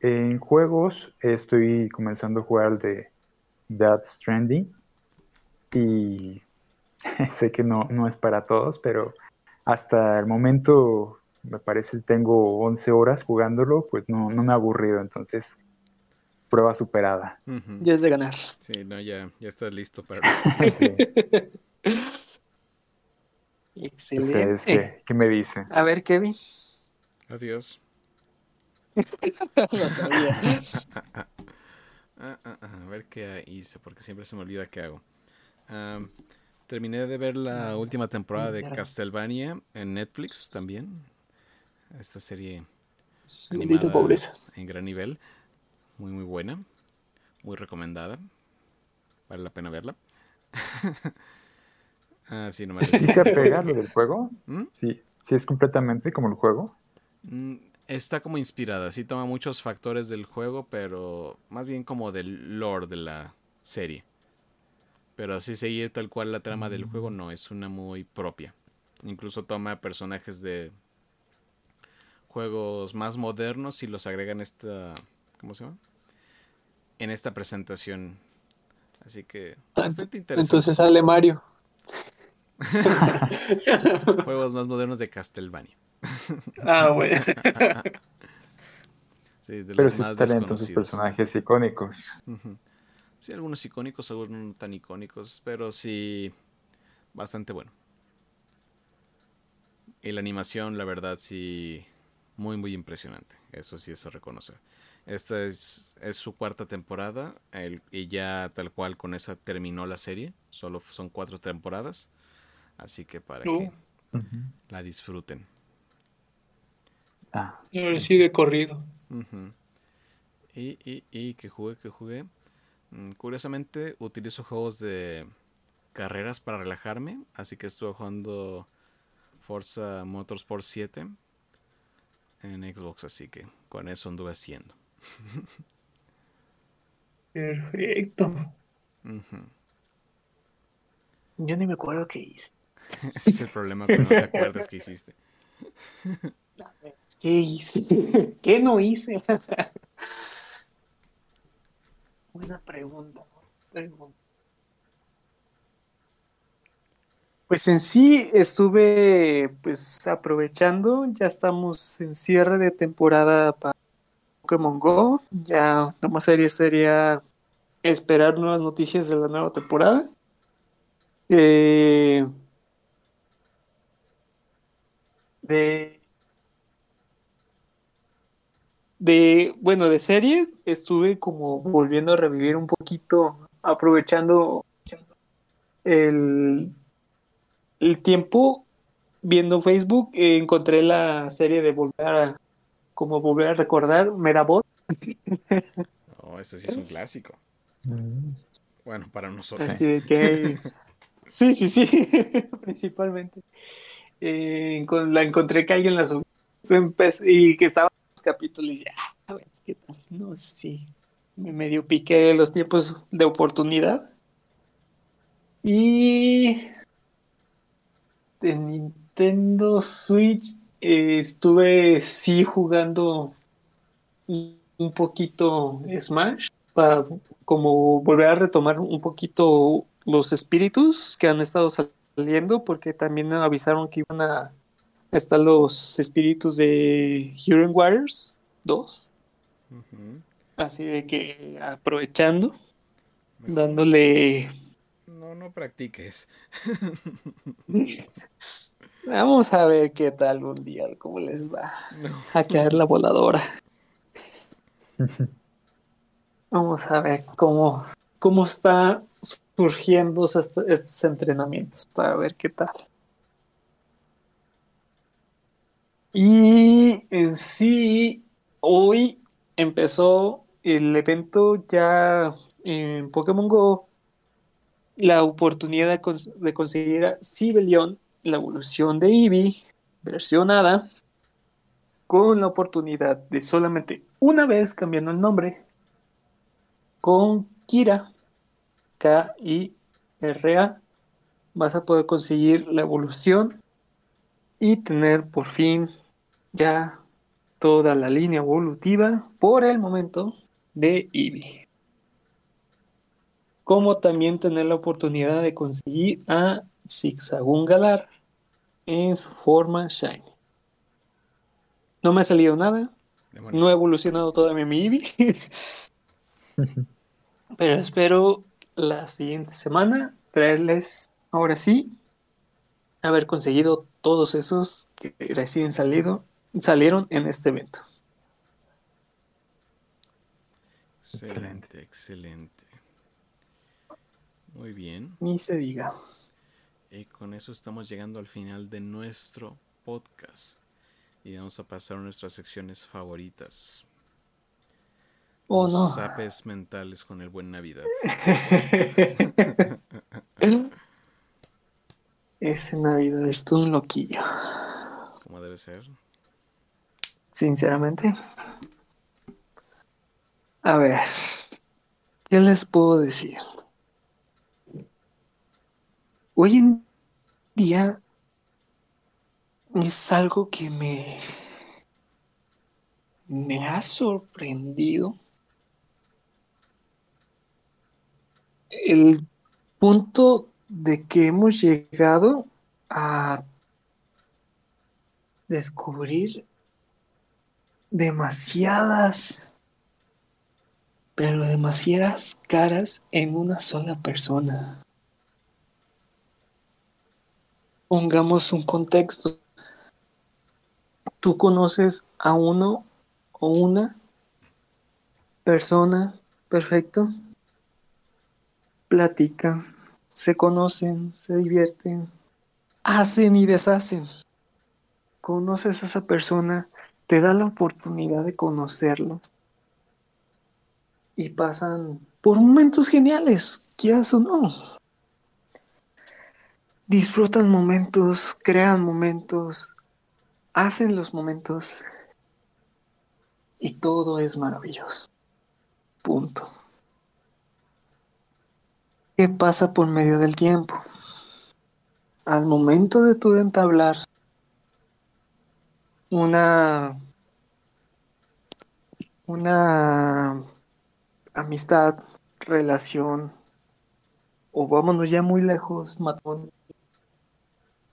En juegos estoy comenzando a jugar el de Death Stranding y sé que no, no es para todos, pero hasta el momento me parece tengo 11 horas jugándolo, pues no, no me ha aburrido, entonces prueba superada. Ujú. Ya es de ganar. Sí, no, ya, ya estás listo para. Sí. Excelente. ¿Ustedes qué, qué me dicen? A ver, Kevin. Adiós. Lo sabía. Ah, ah, ah, a ver qué hice, porque siempre se me olvida qué hago. Am, terminé de ver la última temporada de Castlevania en Netflix también. Esta serie animada pobreza. en gran nivel. Muy, muy buena. Muy recomendada. Vale la pena verla. ah, sí, no me ¿Sí se apega a lo del juego? ¿Mm? Sí, sí es completamente como el juego. Mm, Está como inspirada, sí toma muchos factores del juego, pero más bien como del lore de la serie. Pero así seguir tal cual la trama del juego no, es una muy propia. Incluso toma personajes de juegos más modernos y los agrega en esta, ¿cómo se llama? En esta presentación. Así que bastante interesante. Entonces sale Mario. Juegos más modernos de Castlevania. Ah, bueno. Sí, de Pero los más desconocidos. personajes icónicos. Sí, algunos icónicos, algunos no tan icónicos, pero sí bastante bueno. Y la animación, la verdad, sí, muy, muy impresionante. Eso sí es a reconocer. Esta es, es su cuarta temporada el- y ya tal cual con esa terminó la serie. Solo son cuatro temporadas. Así que para que Uh. La disfruten. Ah, Ahora sí de corrido. Y, y, y que jugué, que jugué. Mm, Curiosamente, utilizo juegos de carreras para relajarme, así que estuve jugando Forza Motorsport 7 en Xbox, así que con eso anduve haciendo. Perfecto. Yo ni me acuerdo qué hice. Ese es el problema cuando no te acuerdas que hiciste. ¿Qué hice? ¿Qué no hice? Buena pregunta. Pues en sí estuve pues aprovechando, ya estamos en cierre de temporada para Pokémon Go, ya lo más serio sería esperar nuevas noticias de la nueva temporada. Eh, de de, bueno, de series, estuve como volviendo a revivir un poquito, aprovechando el, el tiempo viendo Facebook, eh, encontré la serie de volver a, como volver a recordar, Merabot. Oh, ese sí es un clásico. Bueno, para nosotros. Así de que, sí, sí, sí, principalmente. Eh, la encontré que alguien la subió y que estaban los capítulos y ya, a ver, ¿qué tal? No, sí, me medio piqué los tiempos de oportunidad. Y de Nintendo Switch eh, estuve sí jugando un poquito Smash para como volver a retomar un poquito los espíritus que han estado saliendo porque también avisaron que iban a estar los espíritus de Hero Warriors 2 Ujú. así de que aprovechando dándole No, no practiques. vamos a ver qué tal un día cómo les va No. a caer la voladora Vamos a ver cómo, cómo está surgiendo est- estos entrenamientos para ver qué tal. Y en sí, hoy empezó el evento ya en Pokémon Go, la oportunidad de conseguir a Sibelion, la evolución de Eevee, versionada, con la oportunidad de solamente una vez cambiando el nombre, con Kira, K-I-R-A, vas a poder conseguir la evolución y tener por fin ya toda la línea evolutiva por el momento de Eevee. Como también tener la oportunidad de conseguir a Zigzagoon Galar en su forma Shiny. No me ha salido nada, Demonios. no he evolucionado todavía mi Eevee. Pero espero la siguiente semana traerles, ahora sí, haber conseguido todos esos que recién salido, salieron en este evento. Excelente, excelente. Muy bien. Ni se diga. Y con eso estamos llegando al final de nuestro podcast. Y vamos a pasar a nuestras secciones favoritas. Oh no. Zapes mentales con el buen Navidad. Ese Navidad es todo un loquillo. Como debe ser. Sinceramente. A ver, ¿qué les puedo decir? Hoy en día es algo que me, me ha sorprendido. El punto de que hemos llegado a descubrir demasiadas, pero demasiadas caras en una sola persona. Pongamos un contexto. Tú conoces a uno o una persona, perfecto. Platican, se conocen, se divierten, hacen y deshacen. Conoces a esa persona, te da la oportunidad de conocerlo. Y pasan por momentos geniales, quieras o no. Disfrutan momentos, crean momentos, hacen los momentos y todo es maravilloso. Punto. ¿Qué pasa por medio del tiempo? Al momento de tu entablar una una amistad, relación, o vámonos ya muy lejos, matón.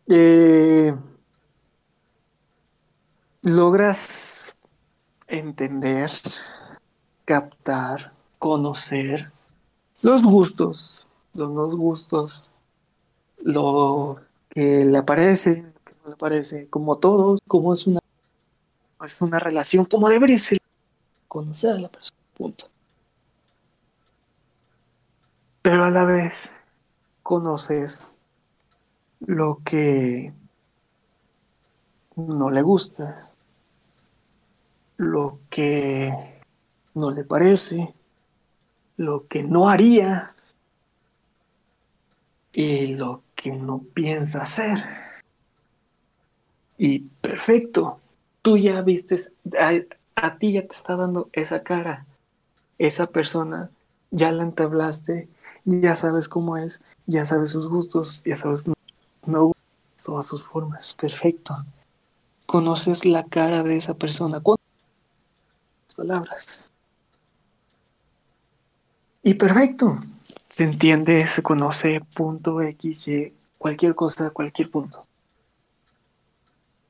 Eh, logras entender, captar, conocer los gustos, los no gustos, lo que le aparece, lo que no le parece, como todos, como es una, es una relación, como debería ser conocer a la persona, punto. Pero a la vez conoces lo que no le gusta, lo que no le parece, lo que no haría y lo que no piensa hacer. Y perfecto, tú ya vistes, a ti ya te está dando esa cara, esa persona, ya la entablaste, ya sabes cómo es, ya sabes sus gustos, ya sabes no, todas sus formas, perfecto. Conoces la cara de esa persona, con palabras. Y perfecto, se entiende, se conoce punto X, Y, cualquier cosa, cualquier punto.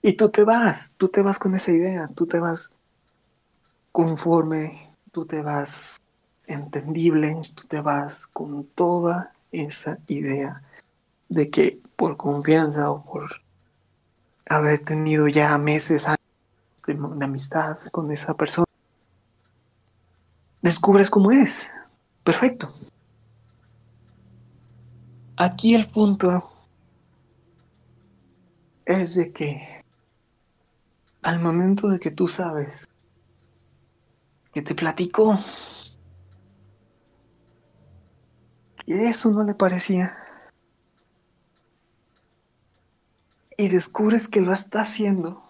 Y tú te vas, tú te vas con esa idea, tú te vas conforme tú te vas entendible, tú te vas con toda esa idea de que por confianza o por haber tenido ya meses de, de amistad con esa persona, descubres cómo es. Perfecto. Aquí el punto es de que al momento de que tú sabes que te platicó. Y eso no le parecía. Y descubres que lo está haciendo.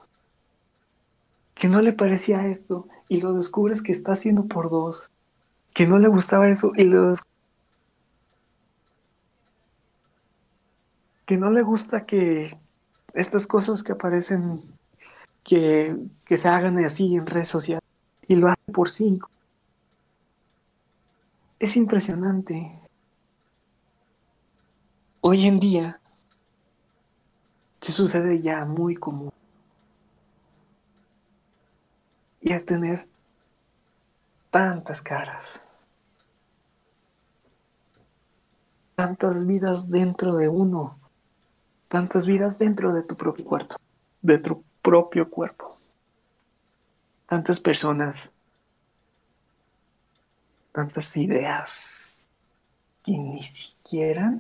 Que no le parecía esto. Y lo descubres que está haciendo por dos. Que no le gustaba eso. Y lo que no le gusta que estas cosas que aparecen, que, que se hagan así en redes sociales y lo hace por cinco. Es impresionante. Hoy en día, que sucede ya muy común. Y es tener tantas caras, tantas vidas dentro de uno, tantas vidas dentro de tu propio cuerpo, de tu propio cuerpo tantas personas, tantas ideas que ni siquiera,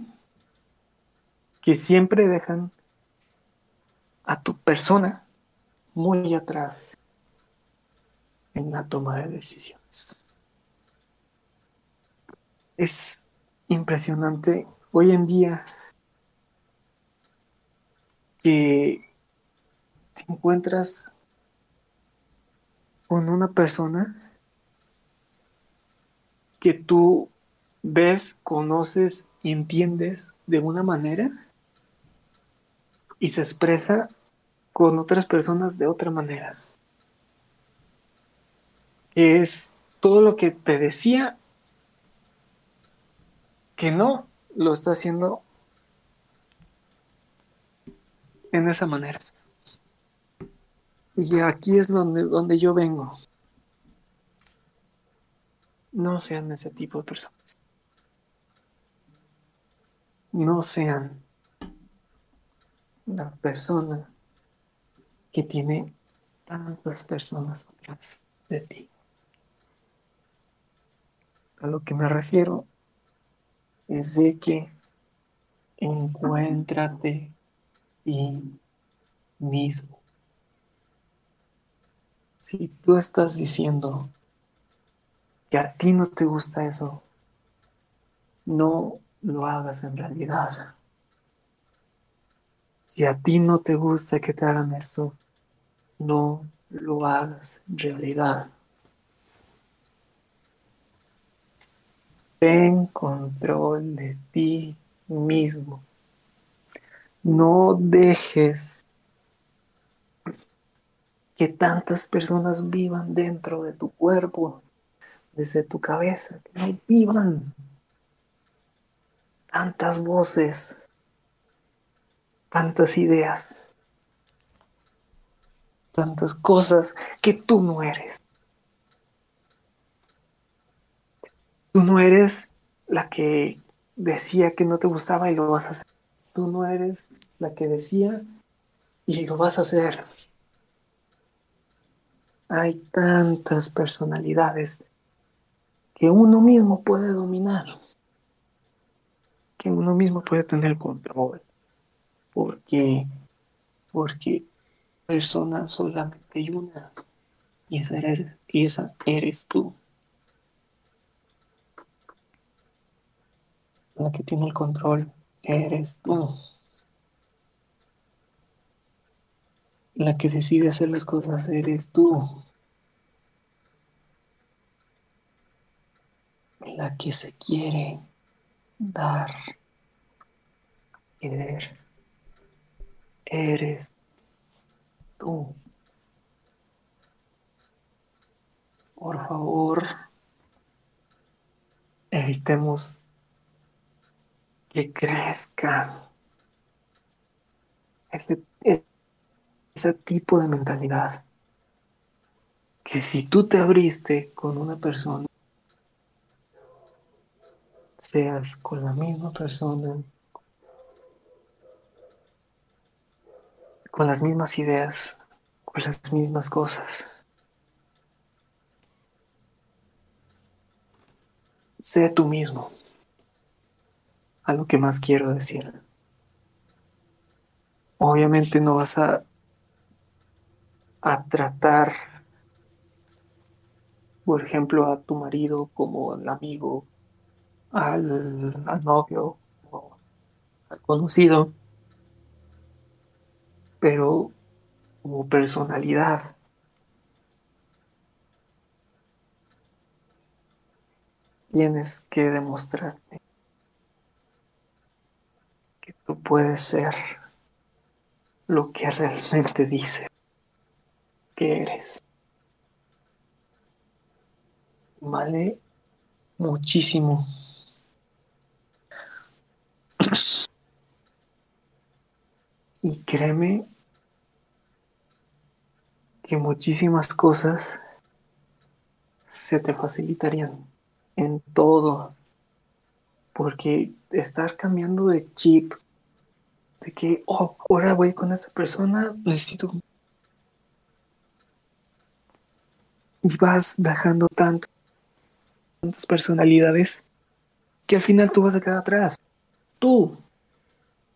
que siempre dejan a tu persona muy atrás en la toma de decisiones. Es impresionante hoy en día que te encuentras con una persona que tú ves, conoces entiendes de una manera y se expresa con otras personas de otra manera. Es todo lo que te decía que no lo está haciendo en esa manera. Y aquí es donde, donde yo vengo. No sean ese tipo de personas. No sean la persona que tiene tantas personas atrás de ti. A lo que me refiero es de que encuéntrate y mismo. Si tú estás diciendo que a ti no te gusta eso, no lo hagas en realidad. Si a ti no te gusta que te hagan eso, no lo hagas en realidad. Ten control de ti mismo. No dejes que tantas personas vivan dentro de tu cuerpo, desde tu cabeza, que no vivan tantas voces, tantas ideas, tantas cosas que tú no eres. Tú no eres la que decía que no te gustaba y lo vas a hacer. Tú no eres la que decía y lo vas a hacer. Hay tantas personalidades que uno mismo puede dominar, que uno mismo puede tener control, porque, porque persona solamente hay una, y esa eres, y esa eres tú. La que tiene el control eres tú. La que decide hacer las cosas eres tú. La que se quiere dar, querer, eres tú. Por favor, evitemos que crezca ese, ese tipo de mentalidad. Que si tú te abriste con una persona, seas con la misma persona, con las mismas ideas, con las mismas cosas. Sé tú mismo. A lo que más quiero decir. Obviamente no vas a a tratar, por ejemplo, a tu marido como el amigo, al, al novio o al conocido, pero como personalidad. Tienes que demostrarte tú puedes ser lo que realmente dices que eres. Vale muchísimo. Y créeme que muchísimas cosas se te facilitarían en todo. Porque estar cambiando de chip, de que, oh, ahora voy con esa persona, necesito y vas dejando tantas personalidades que al final tú vas a quedar atrás. Tú,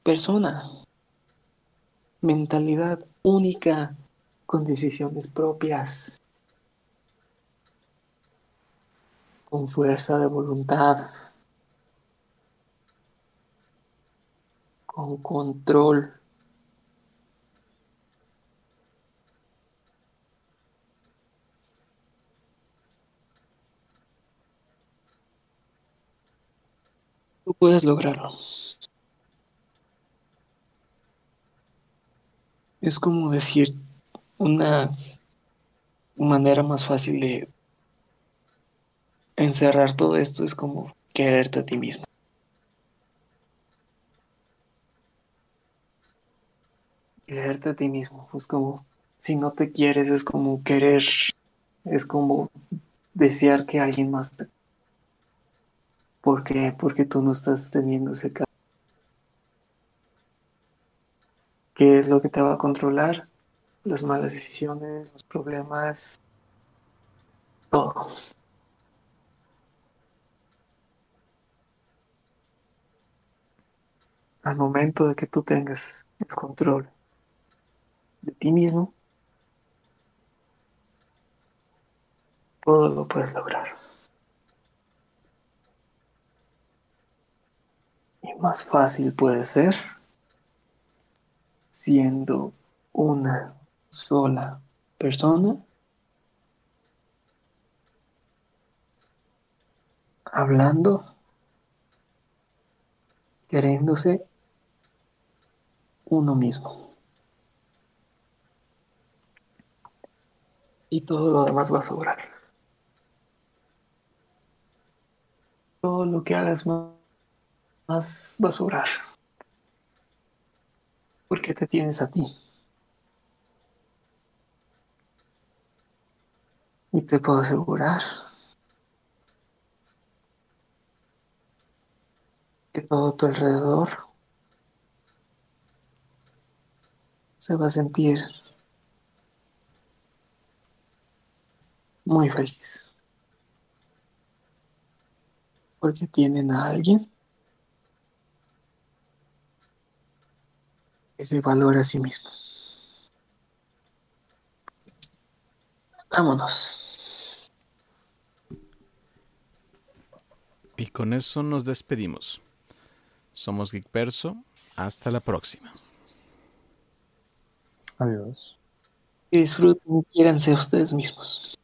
persona, mentalidad única, con decisiones propias, con fuerza de voluntad, con control. Tú puedes lograrlo. Es como decir una manera más fácil de encerrar todo esto es como quererte a ti mismo. Quererte a ti mismo, pues como si no te quieres es como querer, es como desear que alguien más te ¿Por qué? Porque tú no estás teniendo ese cambio. ¿Qué es lo que te va a controlar? Las malas decisiones, los problemas, todo. Al momento de que tú tengas el control de ti mismo, todo lo puedes lograr. más fácil puede ser siendo una sola persona hablando, queriéndose uno mismo. Y todo lo demás va a sobrar. Todo lo que hagas más, va a sobrar. Porque te tienes a ti. Y te puedo asegurar que todo tu alrededor se va a sentir muy feliz. Porque tienen a alguien que se valora a sí mismo. Vámonos. Y con eso nos despedimos. Somos Geekverso. Hasta la próxima. Adiós. Que disfruten, quiéranse ustedes mismos.